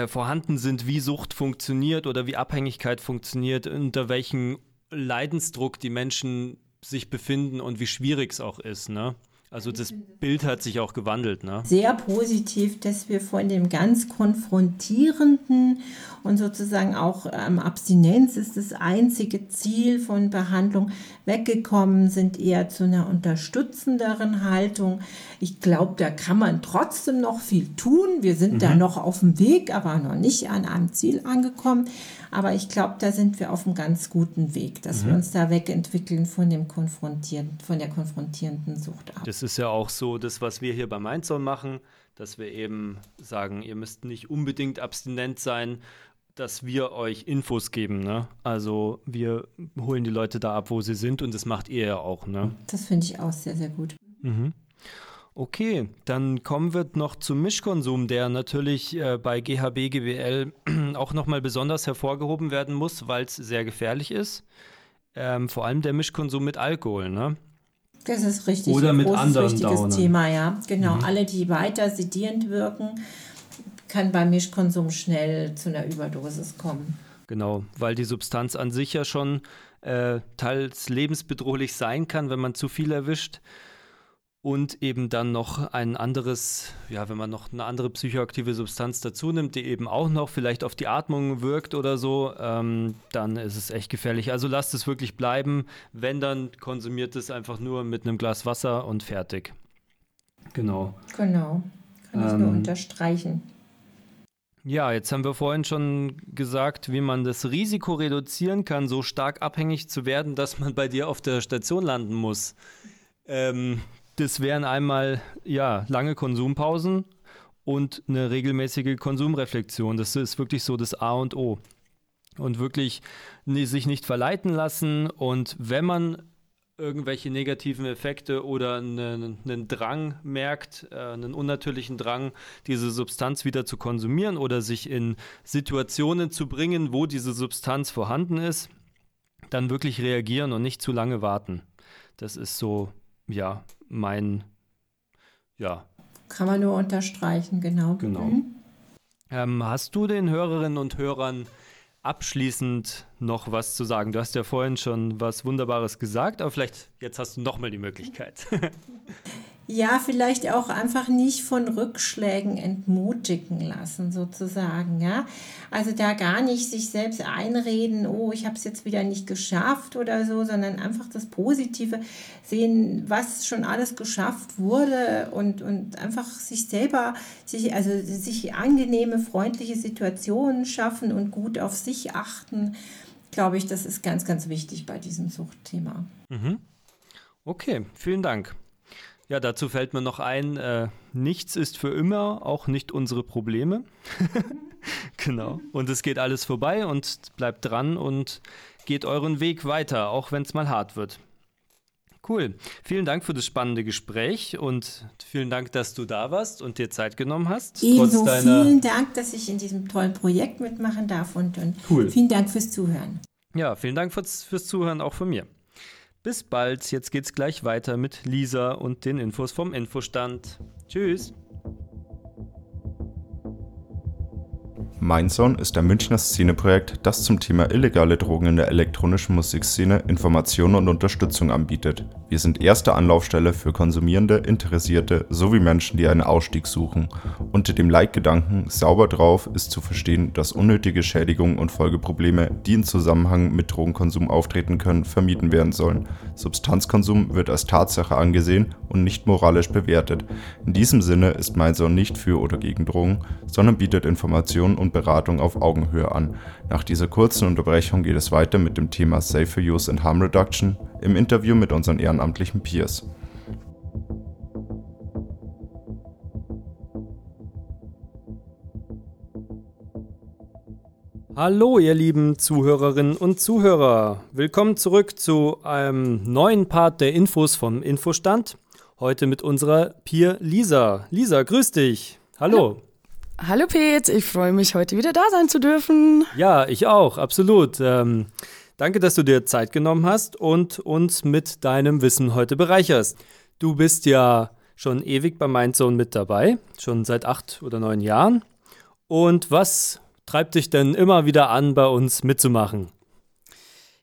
vorhanden sind, wie Sucht funktioniert oder wie Abhängigkeit funktioniert, unter welchem Leidensdruck die Menschen sich befinden und wie schwierig es auch ist. Ne? Also das Bild hat sich auch gewandelt, ne? Sehr positiv, dass wir von dem ganz konfrontierenden und sozusagen auch ähm, Abstinenz ist das einzige Ziel von Behandlung weggekommen sind, eher zu einer unterstützenderen Haltung. Ich glaube, da kann man trotzdem noch viel tun. Wir sind mhm. da noch auf dem Weg, aber noch nicht an einem Ziel angekommen. Aber ich glaube, da sind wir auf einem ganz guten Weg, dass mhm. wir uns da wegentwickeln von dem konfrontieren, von der konfrontierenden Sucht ab. Das ist ja auch so das, was wir hier bei Mindzone machen, dass wir eben sagen, ihr müsst nicht unbedingt abstinent sein, dass wir euch Infos geben. Ne? Also wir holen die Leute da ab, wo sie sind und das macht ihr ja auch. Ne? Das finde ich auch sehr, sehr gut. Mhm. Okay, dann kommen wir noch zum Mischkonsum, der natürlich äh, bei GHB, GBL <clears throat> auch nochmal besonders hervorgehoben werden muss, weil es sehr gefährlich ist. Ähm, vor allem der Mischkonsum mit Alkohol, ne? Das ist richtig. Oder mit großes, anderen wichtiges Downern. Thema, ja. Genau, mhm. alle, die weiter sedierend wirken, kann beim Mischkonsum schnell zu einer Überdosis kommen. Genau, weil die Substanz an sich ja schon äh, teils lebensbedrohlich sein kann, wenn man zu viel erwischt und eben dann noch ein anderes, ja, wenn man noch eine andere psychoaktive Substanz dazu nimmt, die eben auch noch vielleicht auf die Atmung wirkt oder so, ähm, dann ist es echt gefährlich. Also lasst es wirklich bleiben. Wenn, dann konsumiert es einfach nur mit einem Glas Wasser und fertig. Genau. Genau. Kann ich ähm, nur unterstreichen. Ja, jetzt haben wir vorhin schon gesagt, wie man das Risiko reduzieren kann, so stark abhängig zu werden, dass man bei dir auf der Station landen muss. Ähm, das wären einmal ja lange Konsumpausen und eine regelmäßige Konsumreflexion. Das ist wirklich so das A und O. Und wirklich sich nicht verleiten lassen. Und wenn man irgendwelche negativen Effekte oder einen, einen Drang merkt, äh, einen unnatürlichen Drang, diese Substanz wieder zu konsumieren oder sich in Situationen zu bringen, wo diese Substanz vorhanden ist, dann wirklich reagieren und nicht zu lange warten. Das ist so, ja, mein, ja. Kann man nur unterstreichen, genau. Genau. Mhm. Ähm, hast du den Hörerinnen und Hörern abschließend noch was zu sagen? Du hast ja vorhin schon was Wunderbares gesagt, aber vielleicht jetzt hast du nochmal die Möglichkeit. <laughs> ja, vielleicht auch einfach nicht von Rückschlägen entmutigen lassen, sozusagen. Ja? Also da gar nicht sich selbst einreden, oh, ich habe es jetzt wieder nicht geschafft oder so, sondern einfach das Positive sehen, was schon alles geschafft wurde und, und einfach sich selber, sich, also sich angenehme, freundliche Situationen schaffen und gut auf sich achten. Glaube ich, das ist ganz, ganz wichtig bei diesem Suchtthema. Mhm. Okay, vielen Dank. Ja, dazu fällt mir noch ein, äh, nichts ist für immer, auch nicht unsere Probleme. <laughs> genau. Und es geht alles vorbei und bleibt dran und geht euren Weg weiter, auch wenn es mal hart wird. Cool. Vielen Dank für das spannende Gespräch und vielen Dank, dass du da warst und dir Zeit genommen hast. Ebenso vielen Dank, dass ich in diesem tollen Projekt mitmachen darf und, und cool. vielen Dank fürs Zuhören. Ja, vielen Dank fürs, fürs Zuhören auch von mir. Bis bald. Jetzt geht's gleich weiter mit Lisa und den Infos vom Infostand. Tschüss. Mindzone ist ein Münchner Szeneprojekt, das zum Thema illegale Drogen in der elektronischen Musikszene Informationen und Unterstützung anbietet. Wir sind erste Anlaufstelle für Konsumierende, Interessierte sowie Menschen, die einen Ausstieg suchen. Unter dem Leitgedanken Sauber drauf ist zu verstehen, dass unnötige Schädigungen und Folgeprobleme, die in Zusammenhang mit Drogenkonsum auftreten können, vermieden werden sollen. Substanzkonsum wird als Tatsache angesehen und nicht moralisch bewertet. In diesem Sinne ist Mindzone nicht für oder gegen Drogen, sondern bietet Informationen und Beratung auf Augenhöhe an. Nach dieser kurzen Unterbrechung geht es weiter mit dem Thema Safer Use and Harm Reduction im Interview mit unseren ehrenamtlichen Peers. Hallo, ihr lieben Zuhörerinnen und Zuhörer. Willkommen zurück zu einem neuen Part der Infos vom Infostand. Heute mit unserer Peer Lisa. Lisa, grüß dich. Hallo. Hallo, Pete, ich freue mich, heute wieder da sein zu dürfen. Ja, ich auch, absolut. Ähm, danke, dass du dir Zeit genommen hast und uns mit deinem Wissen heute bereicherst. Du bist ja schon ewig bei Mindzone mit dabei, schon seit acht oder neun Jahren. Und was treibt dich denn immer wieder an, bei uns mitzumachen?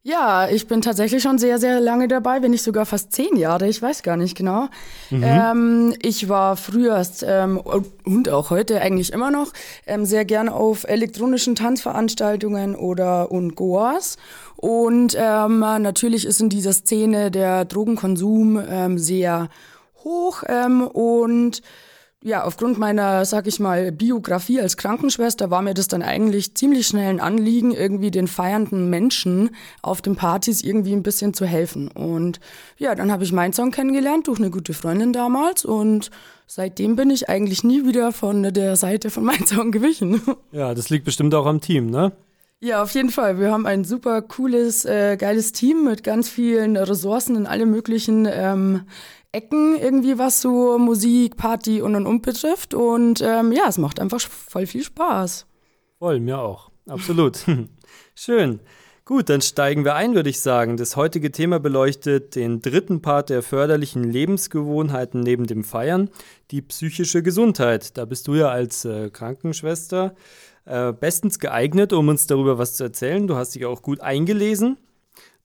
Ja, ich bin tatsächlich schon sehr, sehr lange dabei, wenn nicht sogar fast zehn Jahre, ich weiß gar nicht genau. Mhm. Ähm, ich war früher ähm, und auch heute eigentlich immer noch ähm, sehr gern auf elektronischen Tanzveranstaltungen oder und Goas. Und ähm, natürlich ist in dieser Szene der Drogenkonsum ähm, sehr hoch ähm, und ja, aufgrund meiner, sag ich mal, Biografie als Krankenschwester war mir das dann eigentlich ziemlich schnell ein Anliegen, irgendwie den feiernden Menschen auf den Partys irgendwie ein bisschen zu helfen. Und ja, dann habe ich meinen Song kennengelernt durch eine gute Freundin damals und seitdem bin ich eigentlich nie wieder von der Seite von meinem Song gewichen. <laughs> Ja, das liegt bestimmt auch am Team, ne? Ja, auf jeden Fall. Wir haben ein super cooles, äh, geiles Team mit ganz vielen Ressourcen in alle möglichen ähm, Ecken irgendwie, was so Musik, Party und und und betrifft. Und ähm, ja, es macht einfach voll viel Spaß. Voll, mir auch. Absolut. <laughs> Schön. Gut, dann steigen wir ein, würde ich sagen. Das heutige Thema beleuchtet den dritten Part der förderlichen Lebensgewohnheiten neben dem Feiern, die psychische Gesundheit. Da bist du ja als äh, Krankenschwester äh, bestens geeignet, um uns darüber was zu erzählen. Du hast dich auch gut eingelesen.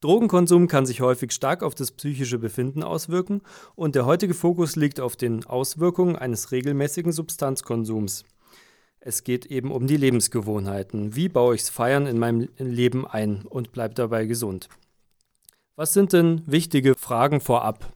Drogenkonsum kann sich häufig stark auf das psychische Befinden auswirken und der heutige Fokus liegt auf den Auswirkungen eines regelmäßigen Substanzkonsums. Es geht eben um die Lebensgewohnheiten. Wie baue ich das Feiern in meinem Leben ein und bleibe dabei gesund? Was sind denn wichtige Fragen vorab?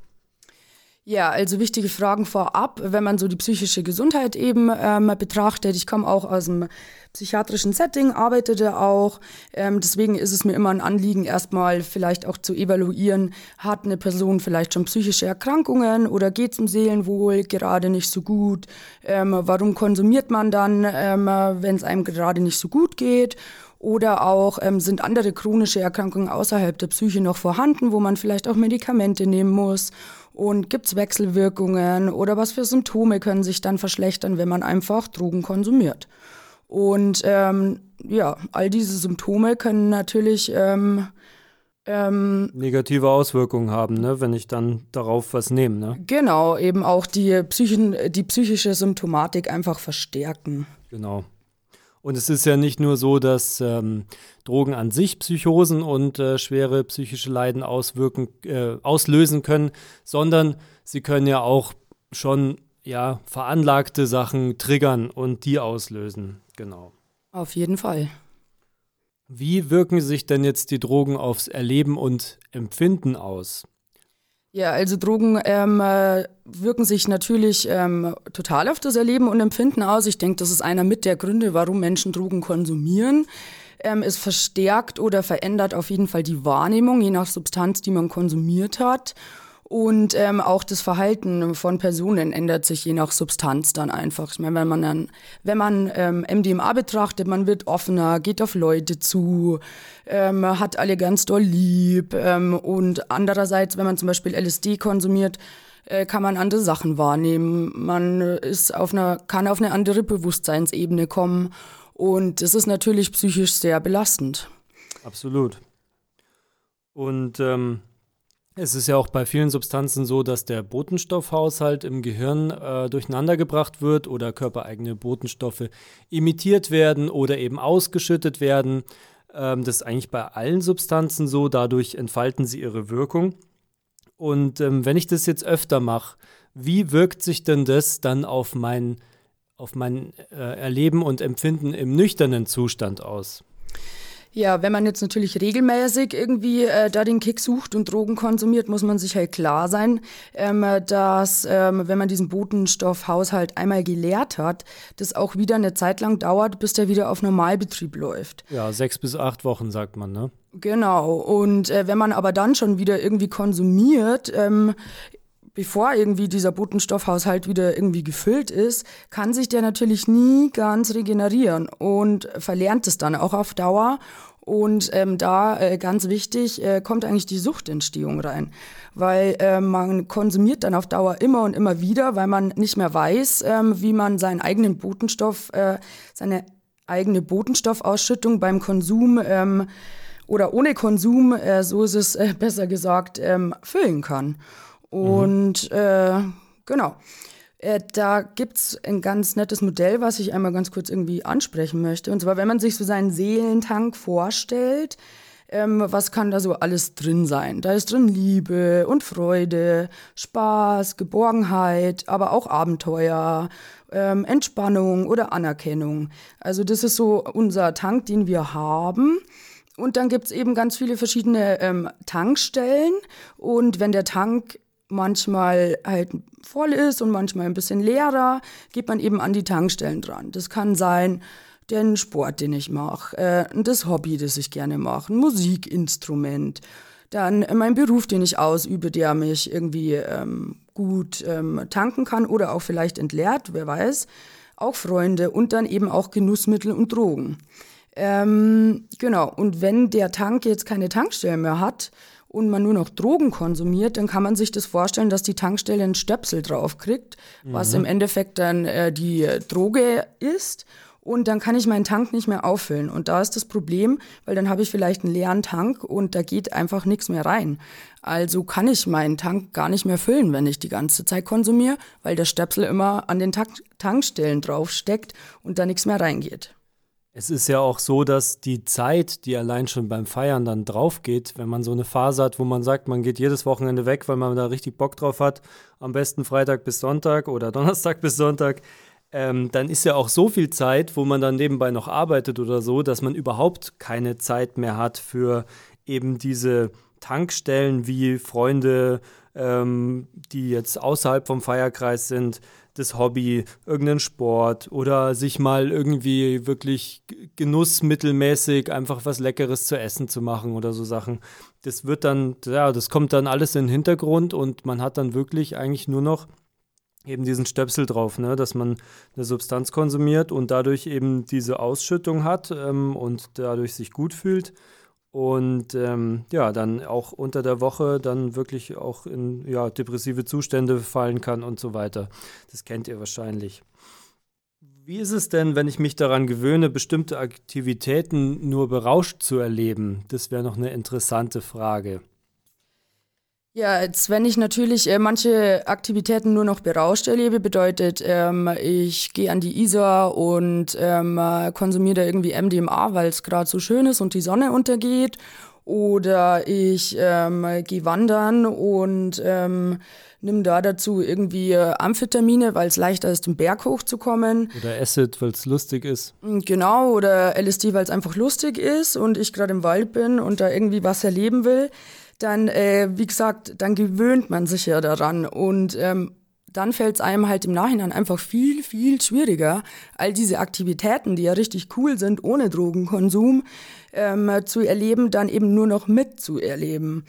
Ja, also wichtige Fragen vorab, wenn man so die psychische Gesundheit eben ähm, betrachtet. Ich komme auch aus dem psychiatrischen Setting, arbeitete auch. Ähm, deswegen ist es mir immer ein Anliegen, erstmal vielleicht auch zu evaluieren, hat eine Person vielleicht schon psychische Erkrankungen oder geht es im Seelenwohl gerade nicht so gut? Ähm, warum konsumiert man dann, ähm, wenn es einem gerade nicht so gut geht? Oder auch ähm, sind andere chronische Erkrankungen außerhalb der Psyche noch vorhanden, wo man vielleicht auch Medikamente nehmen muss? Und gibt es Wechselwirkungen oder was für Symptome können sich dann verschlechtern, wenn man einfach Drogen konsumiert? Und ähm, ja, all diese Symptome können natürlich ähm, ähm, negative Auswirkungen haben, ne, wenn ich dann darauf was nehme. Ne? Genau, eben auch die, Psychen, die psychische Symptomatik einfach verstärken. Genau. Und es ist ja nicht nur so, dass ähm, Drogen an sich Psychosen und äh, schwere psychische Leiden auswirken, äh, auslösen können, sondern sie können ja auch schon ja, veranlagte Sachen triggern und die auslösen. Genau. Auf jeden Fall. Wie wirken sich denn jetzt die Drogen aufs Erleben und Empfinden aus? Ja, also Drogen ähm, äh, wirken sich natürlich ähm, total auf das Erleben und Empfinden aus. Ich denke, das ist einer mit der Gründe, warum Menschen Drogen konsumieren. Ähm, es verstärkt oder verändert auf jeden Fall die Wahrnehmung, je nach Substanz, die man konsumiert hat. Und ähm, auch das Verhalten von Personen ändert sich je nach Substanz dann einfach. Ich meine, wenn man dann, wenn man ähm, MDMA betrachtet, man wird offener, geht auf Leute zu, ähm, hat alle ganz doll lieb. Ähm, und andererseits, wenn man zum Beispiel LSD konsumiert, äh, kann man andere Sachen wahrnehmen. Man ist auf einer, kann auf eine andere Bewusstseinsebene kommen. Und das ist natürlich psychisch sehr belastend. Absolut. Und ähm, es ist ja auch bei vielen Substanzen so, dass der Botenstoffhaushalt im Gehirn äh, durcheinandergebracht wird oder körpereigene Botenstoffe imitiert werden oder eben ausgeschüttet werden. Ähm, das ist eigentlich bei allen Substanzen so, dadurch entfalten sie ihre Wirkung. Und ähm, wenn ich das jetzt öfter mache, wie wirkt sich denn das dann auf mein, auf mein äh, Erleben und Empfinden im nüchternen Zustand aus? Ja, wenn man jetzt natürlich regelmäßig irgendwie äh, da den Kick sucht und Drogen konsumiert, muss man sich halt klar sein, ähm, dass ähm, wenn man diesen Botenstoffhaushalt einmal geleert hat, das auch wieder eine Zeit lang dauert, bis der wieder auf Normalbetrieb läuft. Ja, sechs bis acht Wochen sagt man, ne? Genau. Und äh, wenn man aber dann schon wieder irgendwie konsumiert, ähm, bevor irgendwie dieser Botenstoffhaushalt wieder irgendwie gefüllt ist, kann sich der natürlich nie ganz regenerieren und verlernt es dann auch auf Dauer. Und ähm, da äh, ganz wichtig äh, kommt eigentlich die Suchtentstehung rein, weil äh, man konsumiert dann auf Dauer immer und immer wieder, weil man nicht mehr weiß, ähm, wie man seinen eigenen Botenstoff, äh, seine eigene Botenstoffausschüttung beim Konsum ähm, oder ohne Konsum, äh, so ist es äh, besser gesagt, ähm, füllen kann. Und mhm. äh, genau. Äh, da gibt es ein ganz nettes Modell, was ich einmal ganz kurz irgendwie ansprechen möchte. Und zwar, wenn man sich so seinen Seelentank vorstellt, ähm, was kann da so alles drin sein? Da ist drin Liebe und Freude, Spaß, Geborgenheit, aber auch Abenteuer, ähm, Entspannung oder Anerkennung. Also das ist so unser Tank, den wir haben. Und dann gibt es eben ganz viele verschiedene ähm, Tankstellen. Und wenn der Tank manchmal halt voll ist und manchmal ein bisschen leerer, geht man eben an die Tankstellen dran. Das kann sein, den Sport, den ich mache, äh, das Hobby, das ich gerne mache, ein Musikinstrument, dann mein Beruf, den ich ausübe, der mich irgendwie ähm, gut ähm, tanken kann oder auch vielleicht entleert, wer weiß, auch Freunde und dann eben auch Genussmittel und Drogen. Ähm, genau, und wenn der Tank jetzt keine Tankstelle mehr hat, und man nur noch Drogen konsumiert, dann kann man sich das vorstellen, dass die Tankstelle einen Stöpsel draufkriegt, mhm. was im Endeffekt dann äh, die Droge ist. Und dann kann ich meinen Tank nicht mehr auffüllen. Und da ist das Problem, weil dann habe ich vielleicht einen leeren Tank und da geht einfach nichts mehr rein. Also kann ich meinen Tank gar nicht mehr füllen, wenn ich die ganze Zeit konsumiere, weil der Stöpsel immer an den Tank Tankstellen draufsteckt und da nichts mehr reingeht. Es ist ja auch so, dass die Zeit, die allein schon beim Feiern dann drauf geht, wenn man so eine Phase hat, wo man sagt, man geht jedes Wochenende weg, weil man da richtig Bock drauf hat, am besten Freitag bis Sonntag oder <laughs> Donnerstag bis Sonntag, ähm, dann ist ja auch so viel Zeit, wo man dann nebenbei noch arbeitet oder so, dass man überhaupt keine Zeit mehr hat für eben diese Tankstellen wie Freunde, ähm, die jetzt außerhalb vom Feierkreis sind, das Hobby, irgendeinen Sport oder sich mal irgendwie wirklich genussmittelmäßig einfach was Leckeres zu essen zu machen oder so Sachen. Das wird dann, ja, das kommt dann alles in den Hintergrund und man hat dann wirklich eigentlich nur noch eben diesen Stöpsel drauf, ne, dass man eine Substanz konsumiert und dadurch eben diese Ausschüttung hat ähm, und dadurch sich gut fühlt und ähm, ja, dann auch unter der Woche dann wirklich auch in ja, depressive Zustände fallen kann und so weiter. Das kennt ihr wahrscheinlich. Wie ist es denn, wenn ich mich daran gewöhne, bestimmte Aktivitäten nur berauscht zu erleben? Das wäre noch eine interessante Frage. Ja, jetzt, wenn ich natürlich äh, manche Aktivitäten nur noch berauscht erlebe, bedeutet, ähm, ich gehe an die Isar und ähm, konsumiere da irgendwie MDMA, weil es gerade so schön ist und die Sonne untergeht. Oder ich ähm, gehe wandern und ähm, nimm da dazu irgendwie äh, Amphetamine, weil es leichter ist, den Berg hochzukommen. Oder Acid, weil es lustig ist. Mm, genau, oder LSD, weil es einfach lustig ist und ich gerade im Wald bin und da irgendwie was erleben will dann, äh, wie gesagt, dann gewöhnt man sich ja daran und ähm, dann fällt es einem halt im Nachhinein einfach viel, viel schwieriger, all diese Aktivitäten, die ja richtig cool sind, ohne Drogenkonsum ähm, zu erleben, dann eben nur noch mitzuerleben.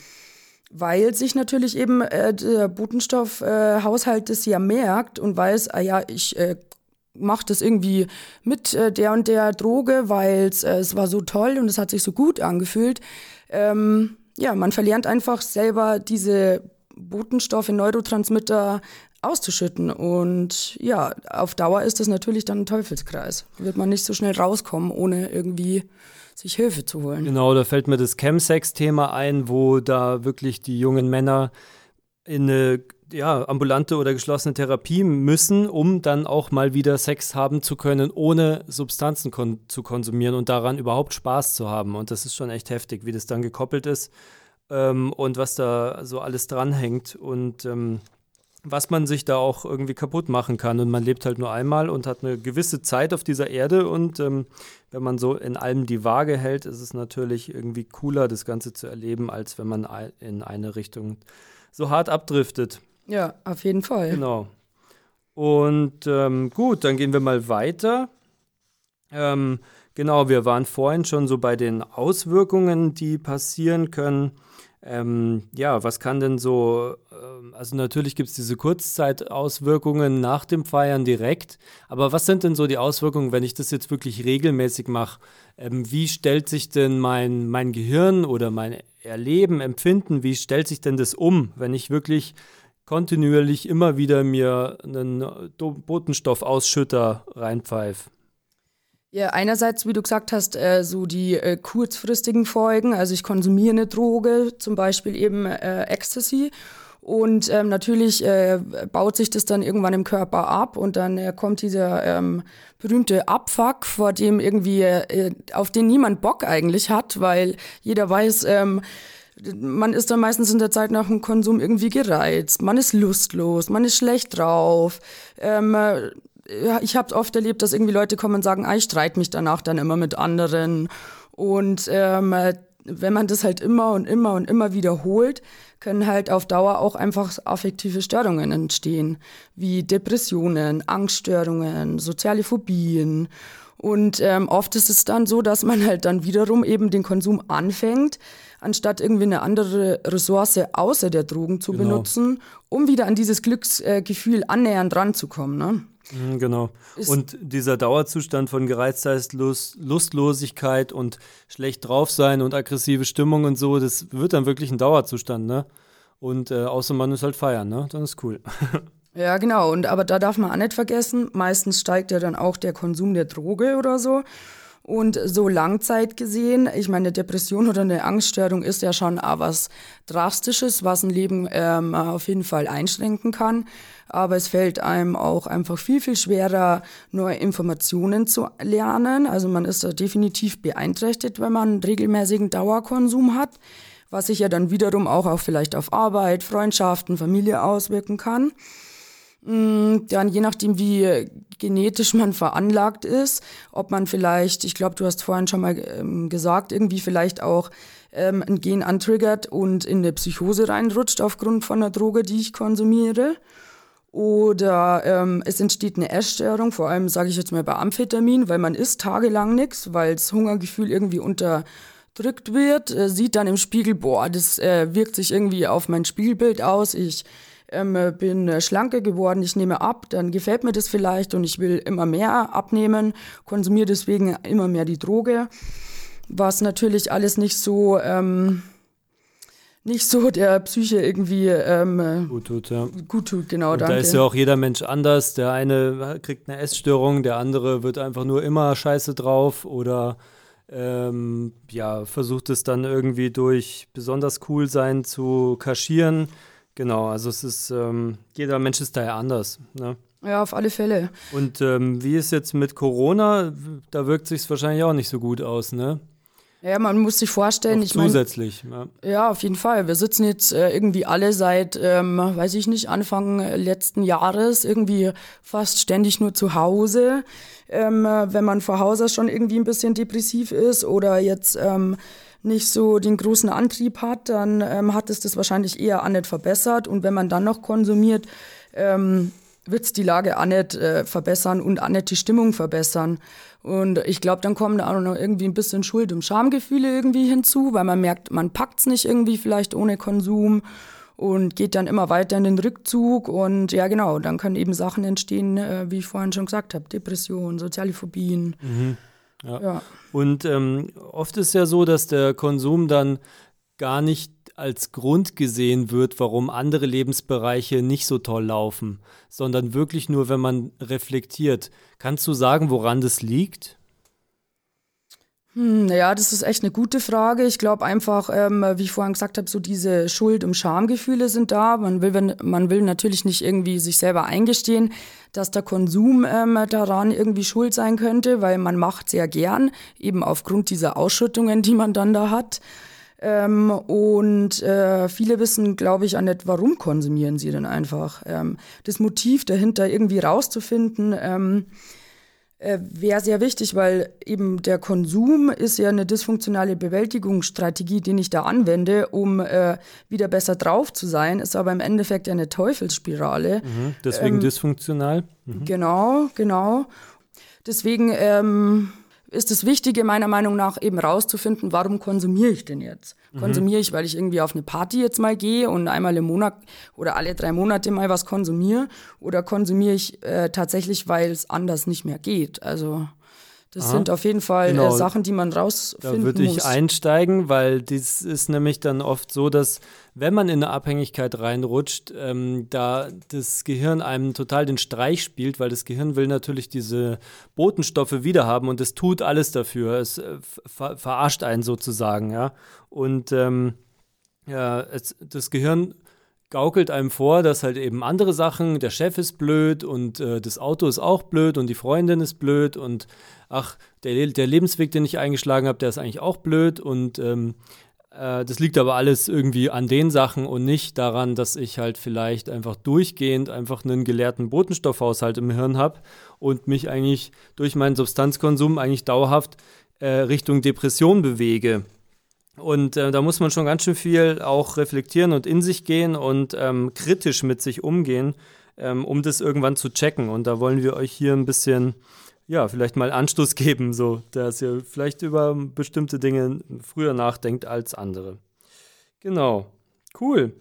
weil sich natürlich eben äh, der Botenstoffhaushalt äh, das ja merkt und weiß, ah ja, ich äh, mache das irgendwie mit äh, der und der Droge, weil äh, es war so toll und es hat sich so gut angefühlt. Ähm, ja, man verlernt einfach selber diese Botenstoffe, Neurotransmitter auszuschütten. Und ja, auf Dauer ist das natürlich dann ein Teufelskreis. Wird man nicht so schnell rauskommen, ohne irgendwie sich Hilfe zu holen. Genau, da fällt mir das Chemsex-Thema ein, wo da wirklich die jungen Männer in eine ja, ambulante oder geschlossene Therapie müssen, um dann auch mal wieder Sex haben zu können, ohne Substanzen kon zu konsumieren und daran überhaupt Spaß zu haben. Und das ist schon echt heftig, wie das dann gekoppelt ist ähm, und was da so alles dranhängt. Und ähm, was man sich da auch irgendwie kaputt machen kann. Und man lebt halt nur einmal und hat eine gewisse Zeit auf dieser Erde. Und ähm, wenn man so in allem die Waage hält, ist es natürlich irgendwie cooler, das Ganze zu erleben, als wenn man in eine Richtung so hart abdriftet. Ja, auf jeden Fall. Genau. Und ähm, gut, dann gehen wir mal weiter. Ähm, genau, wir waren vorhin schon so bei den Auswirkungen, die passieren können. Ähm, ja, was kann denn so, äh, also natürlich gibt es diese Kurzzeitauswirkungen nach dem Feiern direkt, aber was sind denn so die Auswirkungen, wenn ich das jetzt wirklich regelmäßig mache? Ähm, wie stellt sich denn mein, mein Gehirn oder mein Erleben, Empfinden, wie stellt sich denn das um, wenn ich wirklich kontinuierlich immer wieder mir einen Botenstoffausschütter reinpfeife? Ja, einerseits, wie du gesagt hast, äh, so die äh, kurzfristigen Folgen. Also ich konsumiere eine Droge, zum Beispiel eben äh, Ecstasy. Und ähm, natürlich äh, baut sich das dann irgendwann im Körper ab und dann äh, kommt dieser ähm, berühmte Abfuck, vor dem irgendwie, äh, auf den niemand Bock eigentlich hat, weil jeder weiß, ähm, man ist dann meistens in der Zeit nach dem Konsum irgendwie gereizt, man ist lustlos, man ist schlecht drauf. Ähm, ich habe oft erlebt, dass irgendwie Leute kommen und sagen, ah, ich streite mich danach dann immer mit anderen. Und ähm, wenn man das halt immer und immer und immer wiederholt, können halt auf Dauer auch einfach affektive Störungen entstehen, wie Depressionen, Angststörungen, soziale Phobien. Und ähm, oft ist es dann so, dass man halt dann wiederum eben den Konsum anfängt, anstatt irgendwie eine andere Ressource außer der Drogen zu genau. benutzen, um wieder an dieses Glücksgefühl annähernd ranzukommen. Ne? Mhm, genau. Und dieser Dauerzustand von Gereiztheit, Lust, Lustlosigkeit und schlecht drauf sein und aggressive Stimmung und so, das wird dann wirklich ein Dauerzustand, ne? Und äh, außer man ist halt feiern, ne? Dann ist cool. <laughs> ja, genau. Und aber da darf man auch nicht vergessen, meistens steigt ja dann auch der Konsum der Droge oder so. Und so Langzeit gesehen, ich meine, Depression oder eine Angststörung ist ja schon auch was Drastisches, was ein Leben ähm, auf jeden Fall einschränken kann. Aber es fällt einem auch einfach viel, viel schwerer, neue Informationen zu lernen. Also man ist da definitiv beeinträchtigt, wenn man regelmäßigen Dauerkonsum hat, was sich ja dann wiederum auch, auch vielleicht auf Arbeit, Freundschaften, Familie auswirken kann. Mm, dann je nachdem, wie genetisch man veranlagt ist, ob man vielleicht, ich glaube, du hast vorhin schon mal ähm, gesagt, irgendwie vielleicht auch ähm, ein Gen antriggert und in eine Psychose reinrutscht aufgrund von einer Droge, die ich konsumiere. Oder ähm, es entsteht eine Essstörung, vor allem sage ich jetzt mal bei Amphetamin, weil man isst tagelang nichts, weil das Hungergefühl irgendwie unterdrückt wird, äh, sieht dann im Spiegel, boah, das äh, wirkt sich irgendwie auf mein Spiegelbild aus. Ich ähm, bin äh, schlanker geworden, ich nehme ab, dann gefällt mir das vielleicht und ich will immer mehr abnehmen, konsumiere deswegen immer mehr die Droge, was natürlich alles nicht so ähm, nicht so der Psyche irgendwie ähm, gut tut, ja. Gut tut, genau, und danke. Da ist ja auch jeder Mensch anders. Der eine kriegt eine Essstörung, der andere wird einfach nur immer scheiße drauf oder ähm, ja, versucht es dann irgendwie durch besonders cool sein zu kaschieren. Genau, also es ist, ähm, jeder Mensch ist da ja anders. Ne? Ja, auf alle Fälle. Und ähm, wie ist jetzt mit Corona? Da wirkt sich wahrscheinlich auch nicht so gut aus, ne? Ja, man muss sich vorstellen, Auch ich zusätzlich. Mein, ja. ja, auf jeden Fall. Wir sitzen jetzt äh, irgendwie alle seit, ähm, weiß ich nicht, Anfang letzten Jahres irgendwie fast ständig nur zu Hause. Ähm, wenn man vor Hause schon irgendwie ein bisschen depressiv ist oder jetzt ähm, nicht so den großen Antrieb hat, dann ähm, hat es das wahrscheinlich eher auch nicht verbessert. Und wenn man dann noch konsumiert, ähm, wird es die Lage auch nicht äh, verbessern und auch nicht die Stimmung verbessern. Und ich glaube, dann kommen da auch noch irgendwie ein bisschen Schuld- und Schamgefühle irgendwie hinzu, weil man merkt, man packt es nicht irgendwie vielleicht ohne Konsum und geht dann immer weiter in den Rückzug. Und ja, genau, dann können eben Sachen entstehen, äh, wie ich vorhin schon gesagt habe, Depressionen, soziale Phobien. Mhm. Ja. ja. Und ähm, oft ist ja so, dass der Konsum dann gar nicht als Grund gesehen wird, warum andere Lebensbereiche nicht so toll laufen, sondern wirklich nur, wenn man reflektiert. Kannst du sagen, woran das liegt? Hm, naja, das ist echt eine gute Frage. Ich glaube einfach, ähm, wie ich vorhin gesagt habe, so diese Schuld- und Schamgefühle sind da. Man will, man will natürlich nicht irgendwie sich selber eingestehen, dass der Konsum ähm, daran irgendwie schuld sein könnte, weil man macht sehr gern, eben aufgrund dieser Ausschüttungen, die man dann da hat. Ähm, und äh, viele wissen, glaube ich, auch nicht, warum konsumieren sie denn einfach. Ähm, das Motiv dahinter irgendwie rauszufinden, ähm, äh, wäre sehr wichtig, weil eben der Konsum ist ja eine dysfunktionale Bewältigungsstrategie, die ich da anwende, um äh, wieder besser drauf zu sein, ist aber im Endeffekt ja eine Teufelsspirale. Mhm, deswegen ähm, dysfunktional. Mhm. Genau, genau. Deswegen ähm, ist das Wichtige meiner Meinung nach eben rauszufinden, warum konsumiere ich denn jetzt? Mhm. Konsumiere ich, weil ich irgendwie auf eine Party jetzt mal gehe und einmal im Monat oder alle drei Monate mal was konsumiere? Oder konsumiere ich äh, tatsächlich, weil es anders nicht mehr geht? Also das Aha. sind auf jeden Fall äh, genau. Sachen, die man rausfinden muss. Da würde ich einsteigen, weil das ist nämlich dann oft so, dass wenn man in eine Abhängigkeit reinrutscht, ähm, da das Gehirn einem total den Streich spielt, weil das Gehirn will natürlich diese Botenstoffe wiederhaben und es tut alles dafür. Es äh, ver verarscht einen sozusagen, ja. Und ähm, ja, es, das Gehirn gaukelt einem vor, dass halt eben andere Sachen, der Chef ist blöd und äh, das Auto ist auch blöd und die Freundin ist blöd und ach, der, der Lebensweg, den ich eingeschlagen habe, der ist eigentlich auch blöd und ähm, äh, das liegt aber alles irgendwie an den Sachen und nicht daran, dass ich halt vielleicht einfach durchgehend einfach einen gelehrten Botenstoffhaushalt im Hirn habe und mich eigentlich durch meinen Substanzkonsum eigentlich dauerhaft äh, Richtung Depression bewege. Und äh, da muss man schon ganz schön viel auch reflektieren und in sich gehen und ähm, kritisch mit sich umgehen, ähm, um das irgendwann zu checken. Und da wollen wir euch hier ein bisschen, ja, vielleicht mal Anstoß <laughs> geben, so, dass ihr vielleicht über bestimmte Dinge früher nachdenkt als andere. Genau. Cool.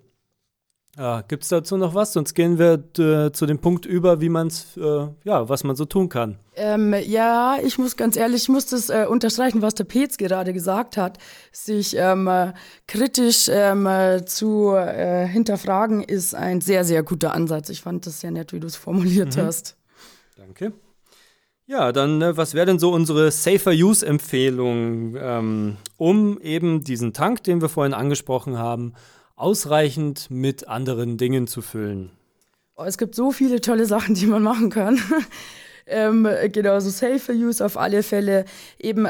Ja, Gibt es dazu noch was? Sonst gehen wir äh, zu dem Punkt über, wie man es, äh, ja, was man so tun kann. Ähm, ja, ich muss ganz ehrlich, ich muss das äh, unterstreichen, was der Petz gerade gesagt hat. Sich ähm, äh, kritisch ähm, äh, zu äh, hinterfragen, ist ein sehr, sehr guter Ansatz. Ich fand das sehr nett, wie du es formuliert mhm. hast. Danke. Ja, dann, was wäre denn so unsere Safer-Use-Empfehlung, ähm, um eben diesen Tank, den wir vorhin angesprochen haben, ausreichend mit anderen Dingen zu füllen? Oh, es gibt so viele tolle Sachen, die man machen kann. Ähm, genau, so Safe Use auf alle Fälle eben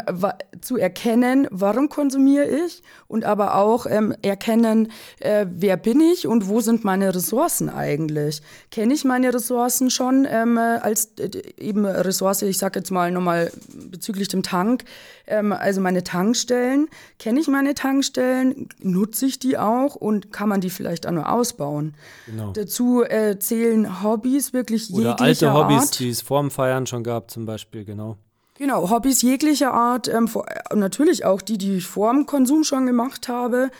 zu erkennen, warum konsumiere ich und aber auch ähm, erkennen, äh, wer bin ich und wo sind meine Ressourcen eigentlich. Kenne ich meine Ressourcen schon ähm, als äh, eben Ressource, ich sage jetzt mal nochmal bezüglich dem Tank, ähm, also meine Tankstellen, kenne ich meine Tankstellen, nutze ich die auch und kann man die vielleicht auch nur ausbauen. Genau. Dazu äh, zählen Hobbys wirklich jeglicher Oder alte Hobbys, Art. die es vorm Feiern schon gab zum Beispiel, genau. Genau, Hobbys jeglicher Art, ähm, vor, äh, natürlich auch die, die ich vor dem Konsum schon gemacht habe.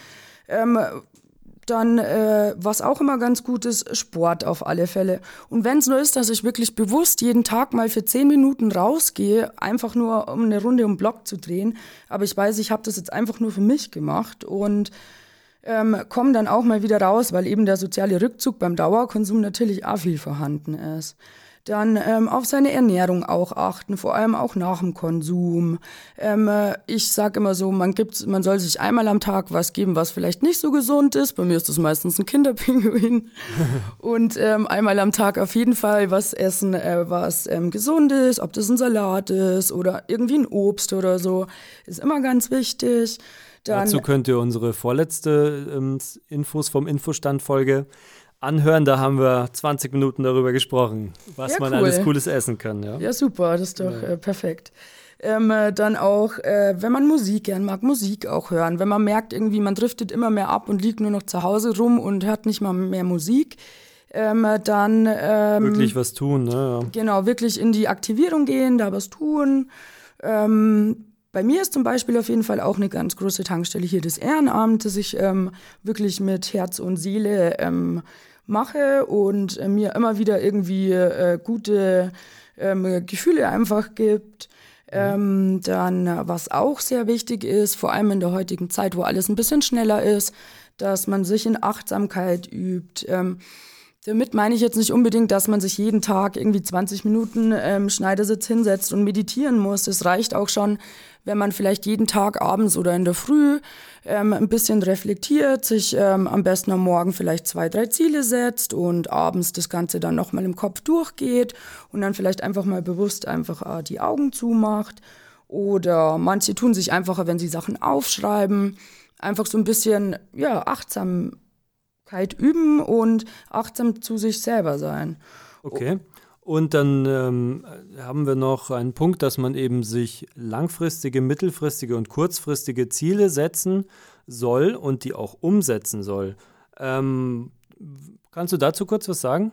Ähm, dann, äh, was auch immer ganz gut ist, Sport auf alle Fälle. Und wenn es nur ist, dass ich wirklich bewusst jeden Tag mal für zehn Minuten rausgehe, einfach nur um eine Runde um Block zu drehen, aber ich weiß, ich habe das jetzt einfach nur für mich gemacht und ähm, komme dann auch mal wieder raus, weil eben der soziale Rückzug beim Dauerkonsum natürlich auch viel vorhanden ist. Dann ähm, auf seine Ernährung auch achten, vor allem auch nach dem Konsum. Ähm, äh, ich sage immer so, man, gibt, man soll sich einmal am Tag was geben, was vielleicht nicht so gesund ist. Bei mir ist das meistens ein Kinderpinguin. <laughs> Und ähm, einmal am Tag auf jeden Fall was essen, äh, was ähm, gesund ist, ob das ein Salat ist oder irgendwie ein Obst oder so, ist immer ganz wichtig. Dann, Dazu könnt ihr unsere vorletzte ähm, Infos vom Infostand-Folge anhören. Da haben wir 20 Minuten darüber gesprochen, was ja, man cool. alles Cooles essen kann. Ja, ja super, das ist doch ja. äh, perfekt. Ähm, äh, dann auch, äh, wenn man Musik gern mag, Musik auch hören. Wenn man merkt, irgendwie, man driftet immer mehr ab und liegt nur noch zu Hause rum und hört nicht mal mehr Musik. ähm, dann ähm, wirklich was tun, ne? Ja. Genau, wirklich in die Aktivierung gehen, da was tun. Ähm, bei mir ist zum Beispiel auf jeden Fall auch eine ganz große Tankstelle hier das Ehrenamt, das ich ähm, wirklich mit Herz und Seele ähm, mache und äh, mir immer wieder irgendwie äh, gute ähm, Gefühle einfach gibt. Ähm, dann, was auch sehr wichtig ist, vor allem in der heutigen Zeit, wo alles ein bisschen schneller ist, dass man sich in Achtsamkeit übt. Ähm, damit meine ich jetzt nicht unbedingt, dass man sich jeden Tag irgendwie 20 Minuten ähm, Schneidersitz hinsetzt und meditieren muss. Es reicht auch schon, wenn man vielleicht jeden Tag abends oder in der Früh ähm, ein bisschen reflektiert, sich ähm, am besten am Morgen vielleicht zwei, drei Ziele setzt und abends das Ganze dann nochmal im Kopf durchgeht und dann vielleicht einfach mal bewusst einfach äh, die Augen zumacht. Oder manche tun sich einfacher, wenn sie Sachen aufschreiben. Einfach so ein bisschen, ja, Achtsamkeit üben und achtsam zu sich selber sein. Okay. Und dann ähm, haben wir noch einen Punkt, dass man eben sich langfristige, mittelfristige und kurzfristige Ziele setzen soll und die auch umsetzen soll. Ähm, kannst du dazu kurz was sagen?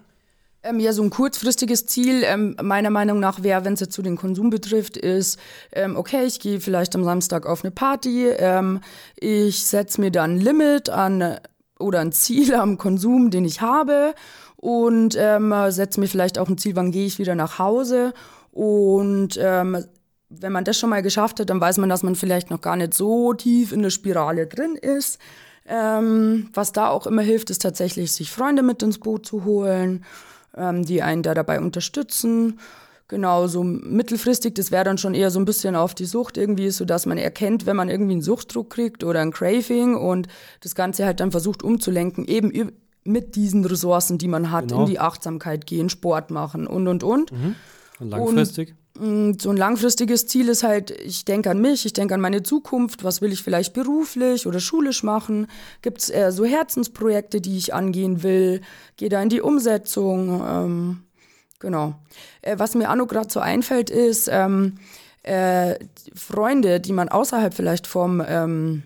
Ähm, ja, so ein kurzfristiges Ziel, ähm, meiner Meinung nach wäre, wenn es jetzt zu den Konsum betrifft, ist, ähm, okay, ich gehe vielleicht am Samstag auf eine Party, ähm, ich setze mir dann ein Limit an oder ein Ziel am Konsum, den ich habe und ähm, setze mir vielleicht auch ein Ziel, wann gehe ich wieder nach Hause. Und ähm, wenn man das schon mal geschafft hat, dann weiß man, dass man vielleicht noch gar nicht so tief in der Spirale drin ist. Ähm, was da auch immer hilft, ist tatsächlich, sich Freunde mit ins Boot zu holen, ähm, die einen da dabei unterstützen. Genau, so mittelfristig, das wäre dann schon eher so ein bisschen auf die Sucht irgendwie, so dass man erkennt, wenn man irgendwie einen Suchtdruck kriegt oder ein Craving und das Ganze halt dann versucht umzulenken, eben mit diesen Ressourcen, die man hat, genau. in die Achtsamkeit gehen, Sport machen und und und. Mhm. Und langfristig? Und, mm, so ein langfristiges Ziel ist halt, ich denke an mich, ich denke an meine Zukunft, was will ich vielleicht beruflich oder schulisch machen? Gibt es eher so Herzensprojekte, die ich angehen will? Gehe da in die Umsetzung? Ähm, genau. Äh, was mir auch noch gerade so einfällt, ist ähm, äh, Freunde, die man außerhalb vielleicht vom ähm,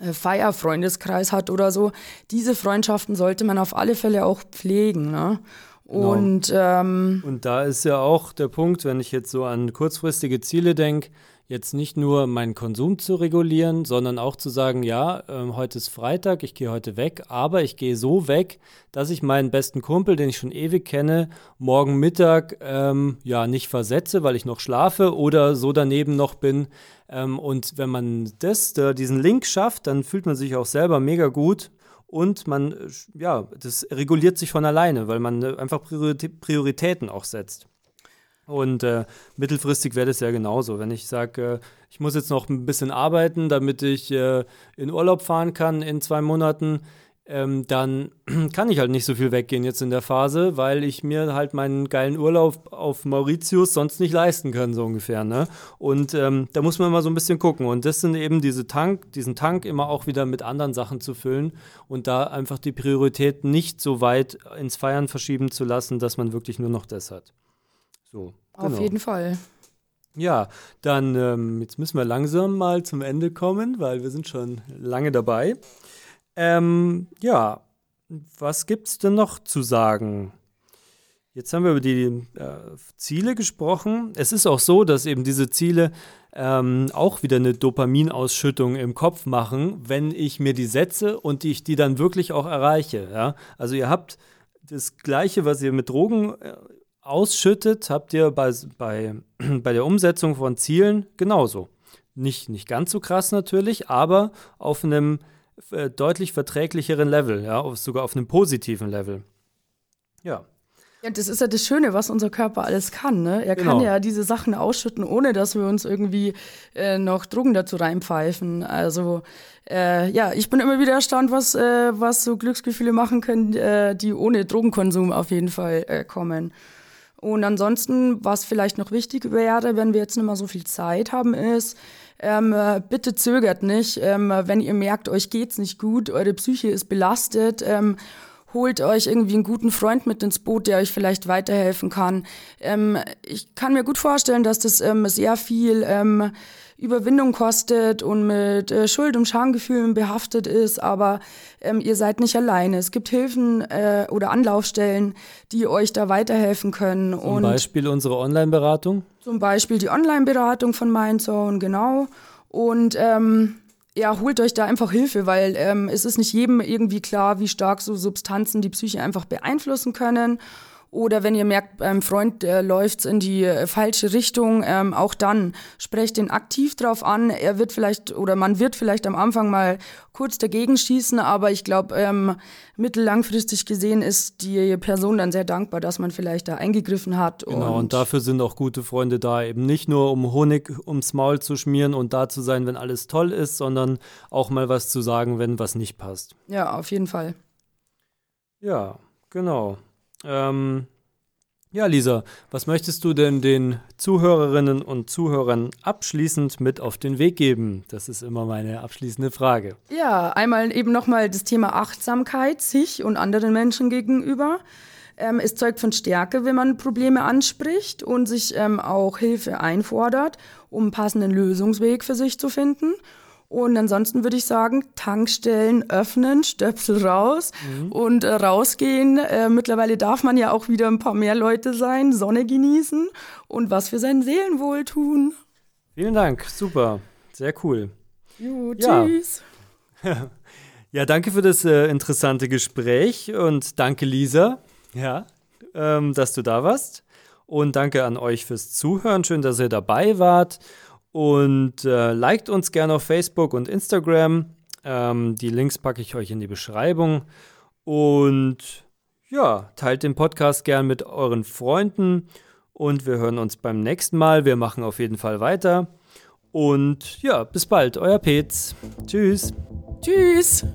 äh, Feierfreundeskreis hat oder so, diese Freundschaften sollte man auf alle Fälle auch pflegen. Ne? Genau. Und, ähm, und da ist ja auch der Punkt, wenn ich jetzt so an kurzfristige Ziele denke, jetzt nicht nur meinen Konsum zu regulieren, sondern auch zu sagen, ja, äh, heute ist Freitag, ich gehe heute weg, aber ich gehe so weg, dass ich meinen besten Kumpel, den ich schon ewig kenne, morgen Mittag ähm, ja nicht versetze, weil ich noch schlafe oder so daneben noch bin. Ähm, und wenn man das, da, diesen Link schafft, dann fühlt man sich auch selber mega gut und man, äh, ja, das reguliert sich von alleine, weil man äh, einfach Prioritäten auch setzt. Und äh, mittelfristig wäre das ja genauso. Wenn ich sage, äh, ich muss jetzt noch ein bisschen arbeiten, damit ich äh, in Urlaub fahren kann in zwei Monaten, ähm, dann <clears throat> kann ich halt nicht so viel weggehen jetzt in der Phase, weil ich mir halt meinen geilen Urlaub auf Mauritius sonst nicht leisten kann, so ungefähr. Ne? Und ähm, da muss man mal so ein bisschen gucken. Und das sind eben diese Tank, diesen Tank immer auch wieder mit anderen Sachen zu füllen und da einfach die Priorität nicht so weit ins Feiern verschieben zu lassen, dass man wirklich nur noch das hat. So, genau. Auf jeden Fall. Ja, dann ähm, jetzt müssen wir langsam mal zum Ende kommen, weil wir sind schon lange dabei. Ähm, ja, was gibt es denn noch zu sagen? Jetzt haben wir über die äh, Ziele gesprochen. Es ist auch so, dass eben diese Ziele ähm, auch wieder eine Dopaminausschüttung im Kopf machen, wenn ich mir die setze und ich die dann wirklich auch erreiche. Ja? Also ihr habt das Gleiche, was ihr mit Drogen äh, ausschüttet, habt ihr bei, bei, <clears throat> bei der Umsetzung von Zielen genauso. Nicht, nicht ganz so krass natürlich, aber auf einem äh, deutlich verträglicheren Level, ja, auf, sogar auf einem positiven Level. Ja. Ja, das ist ja das Schöne, was unser Körper alles kann. Ne? Er genau. kann ja diese Sachen ausschütten, ohne dass wir uns irgendwie äh, noch Drogen dazu reinpfeifen. Also äh, ja, ich bin immer wieder erstaunt, was, äh, was so Glücksgefühle machen können, äh, die ohne Drogenkonsum auf jeden Fall äh, kommen. Und ansonsten, was vielleicht noch wichtig wäre, wenn wir jetzt nicht mehr so viel Zeit haben, ist, ähm, äh, bitte zögert nicht, ähm, wenn ihr merkt, euch geht's nicht gut, eure Psyche ist belastet, ähm, holt euch irgendwie einen guten Freund mit ins Boot, der euch vielleicht weiterhelfen kann. Ähm, ich kann mir gut vorstellen, dass das ähm, sehr viel ähm, Überwindung kostet und mit äh, Schuld- und Schamgefühlen behaftet ist, aber ähm, ihr seid nicht alleine. Es gibt Hilfen äh, oder Anlaufstellen, die euch da weiterhelfen können. Zum und Beispiel unsere Online-Beratung? Zum Beispiel die Online-Beratung von Mindzone, genau. Und ähm, ja, holt euch da einfach Hilfe, weil ähm, es ist nicht jedem irgendwie klar, wie stark so Substanzen die Psyche einfach beeinflussen können. Oder wenn ihr merkt, beim Freund äh, läuft in die äh, falsche Richtung, ähm, auch dann sprecht ihn aktiv drauf an. Er wird vielleicht oder man wird vielleicht am Anfang mal kurz dagegen schießen, aber ich glaube, ähm, mittellangfristig gesehen ist die Person dann sehr dankbar, dass man vielleicht da eingegriffen hat. Genau, und, und dafür sind auch gute Freunde da, eben nicht nur um Honig ums Maul zu schmieren und da zu sein, wenn alles toll ist, sondern auch mal was zu sagen, wenn was nicht passt. Ja, auf jeden Fall. Ja, genau. Ähm, ja, Lisa, was möchtest du denn den Zuhörerinnen und Zuhörern abschließend mit auf den Weg geben? Das ist immer meine abschließende Frage. Ja, einmal eben nochmal das Thema Achtsamkeit sich und anderen Menschen gegenüber. Ähm, es zeugt von Stärke, wenn man Probleme anspricht und sich ähm, auch Hilfe einfordert, um einen passenden Lösungsweg für sich zu finden. Und ansonsten würde ich sagen, Tankstellen öffnen, Stöpsel raus mhm. und äh, rausgehen. Äh, mittlerweile darf man ja auch wieder ein paar mehr Leute sein, Sonne genießen und was für sein Seelenwohl tun. Vielen Dank, super, sehr cool. Jo, tschüss. Ja, <laughs> ja danke für das äh, interessante Gespräch und danke, Lisa, ja, ähm, dass du da warst. Und danke an euch fürs Zuhören. Schön, dass ihr dabei wart. Und äh, liked uns gerne auf Facebook und Instagram. Ähm, die Links packe ich euch in die Beschreibung. Und ja, teilt den Podcast gern mit euren Freunden. Und wir hören uns beim nächsten Mal. Wir machen auf jeden Fall weiter. Und ja, bis bald, euer Petz. Tschüss. Tschüss.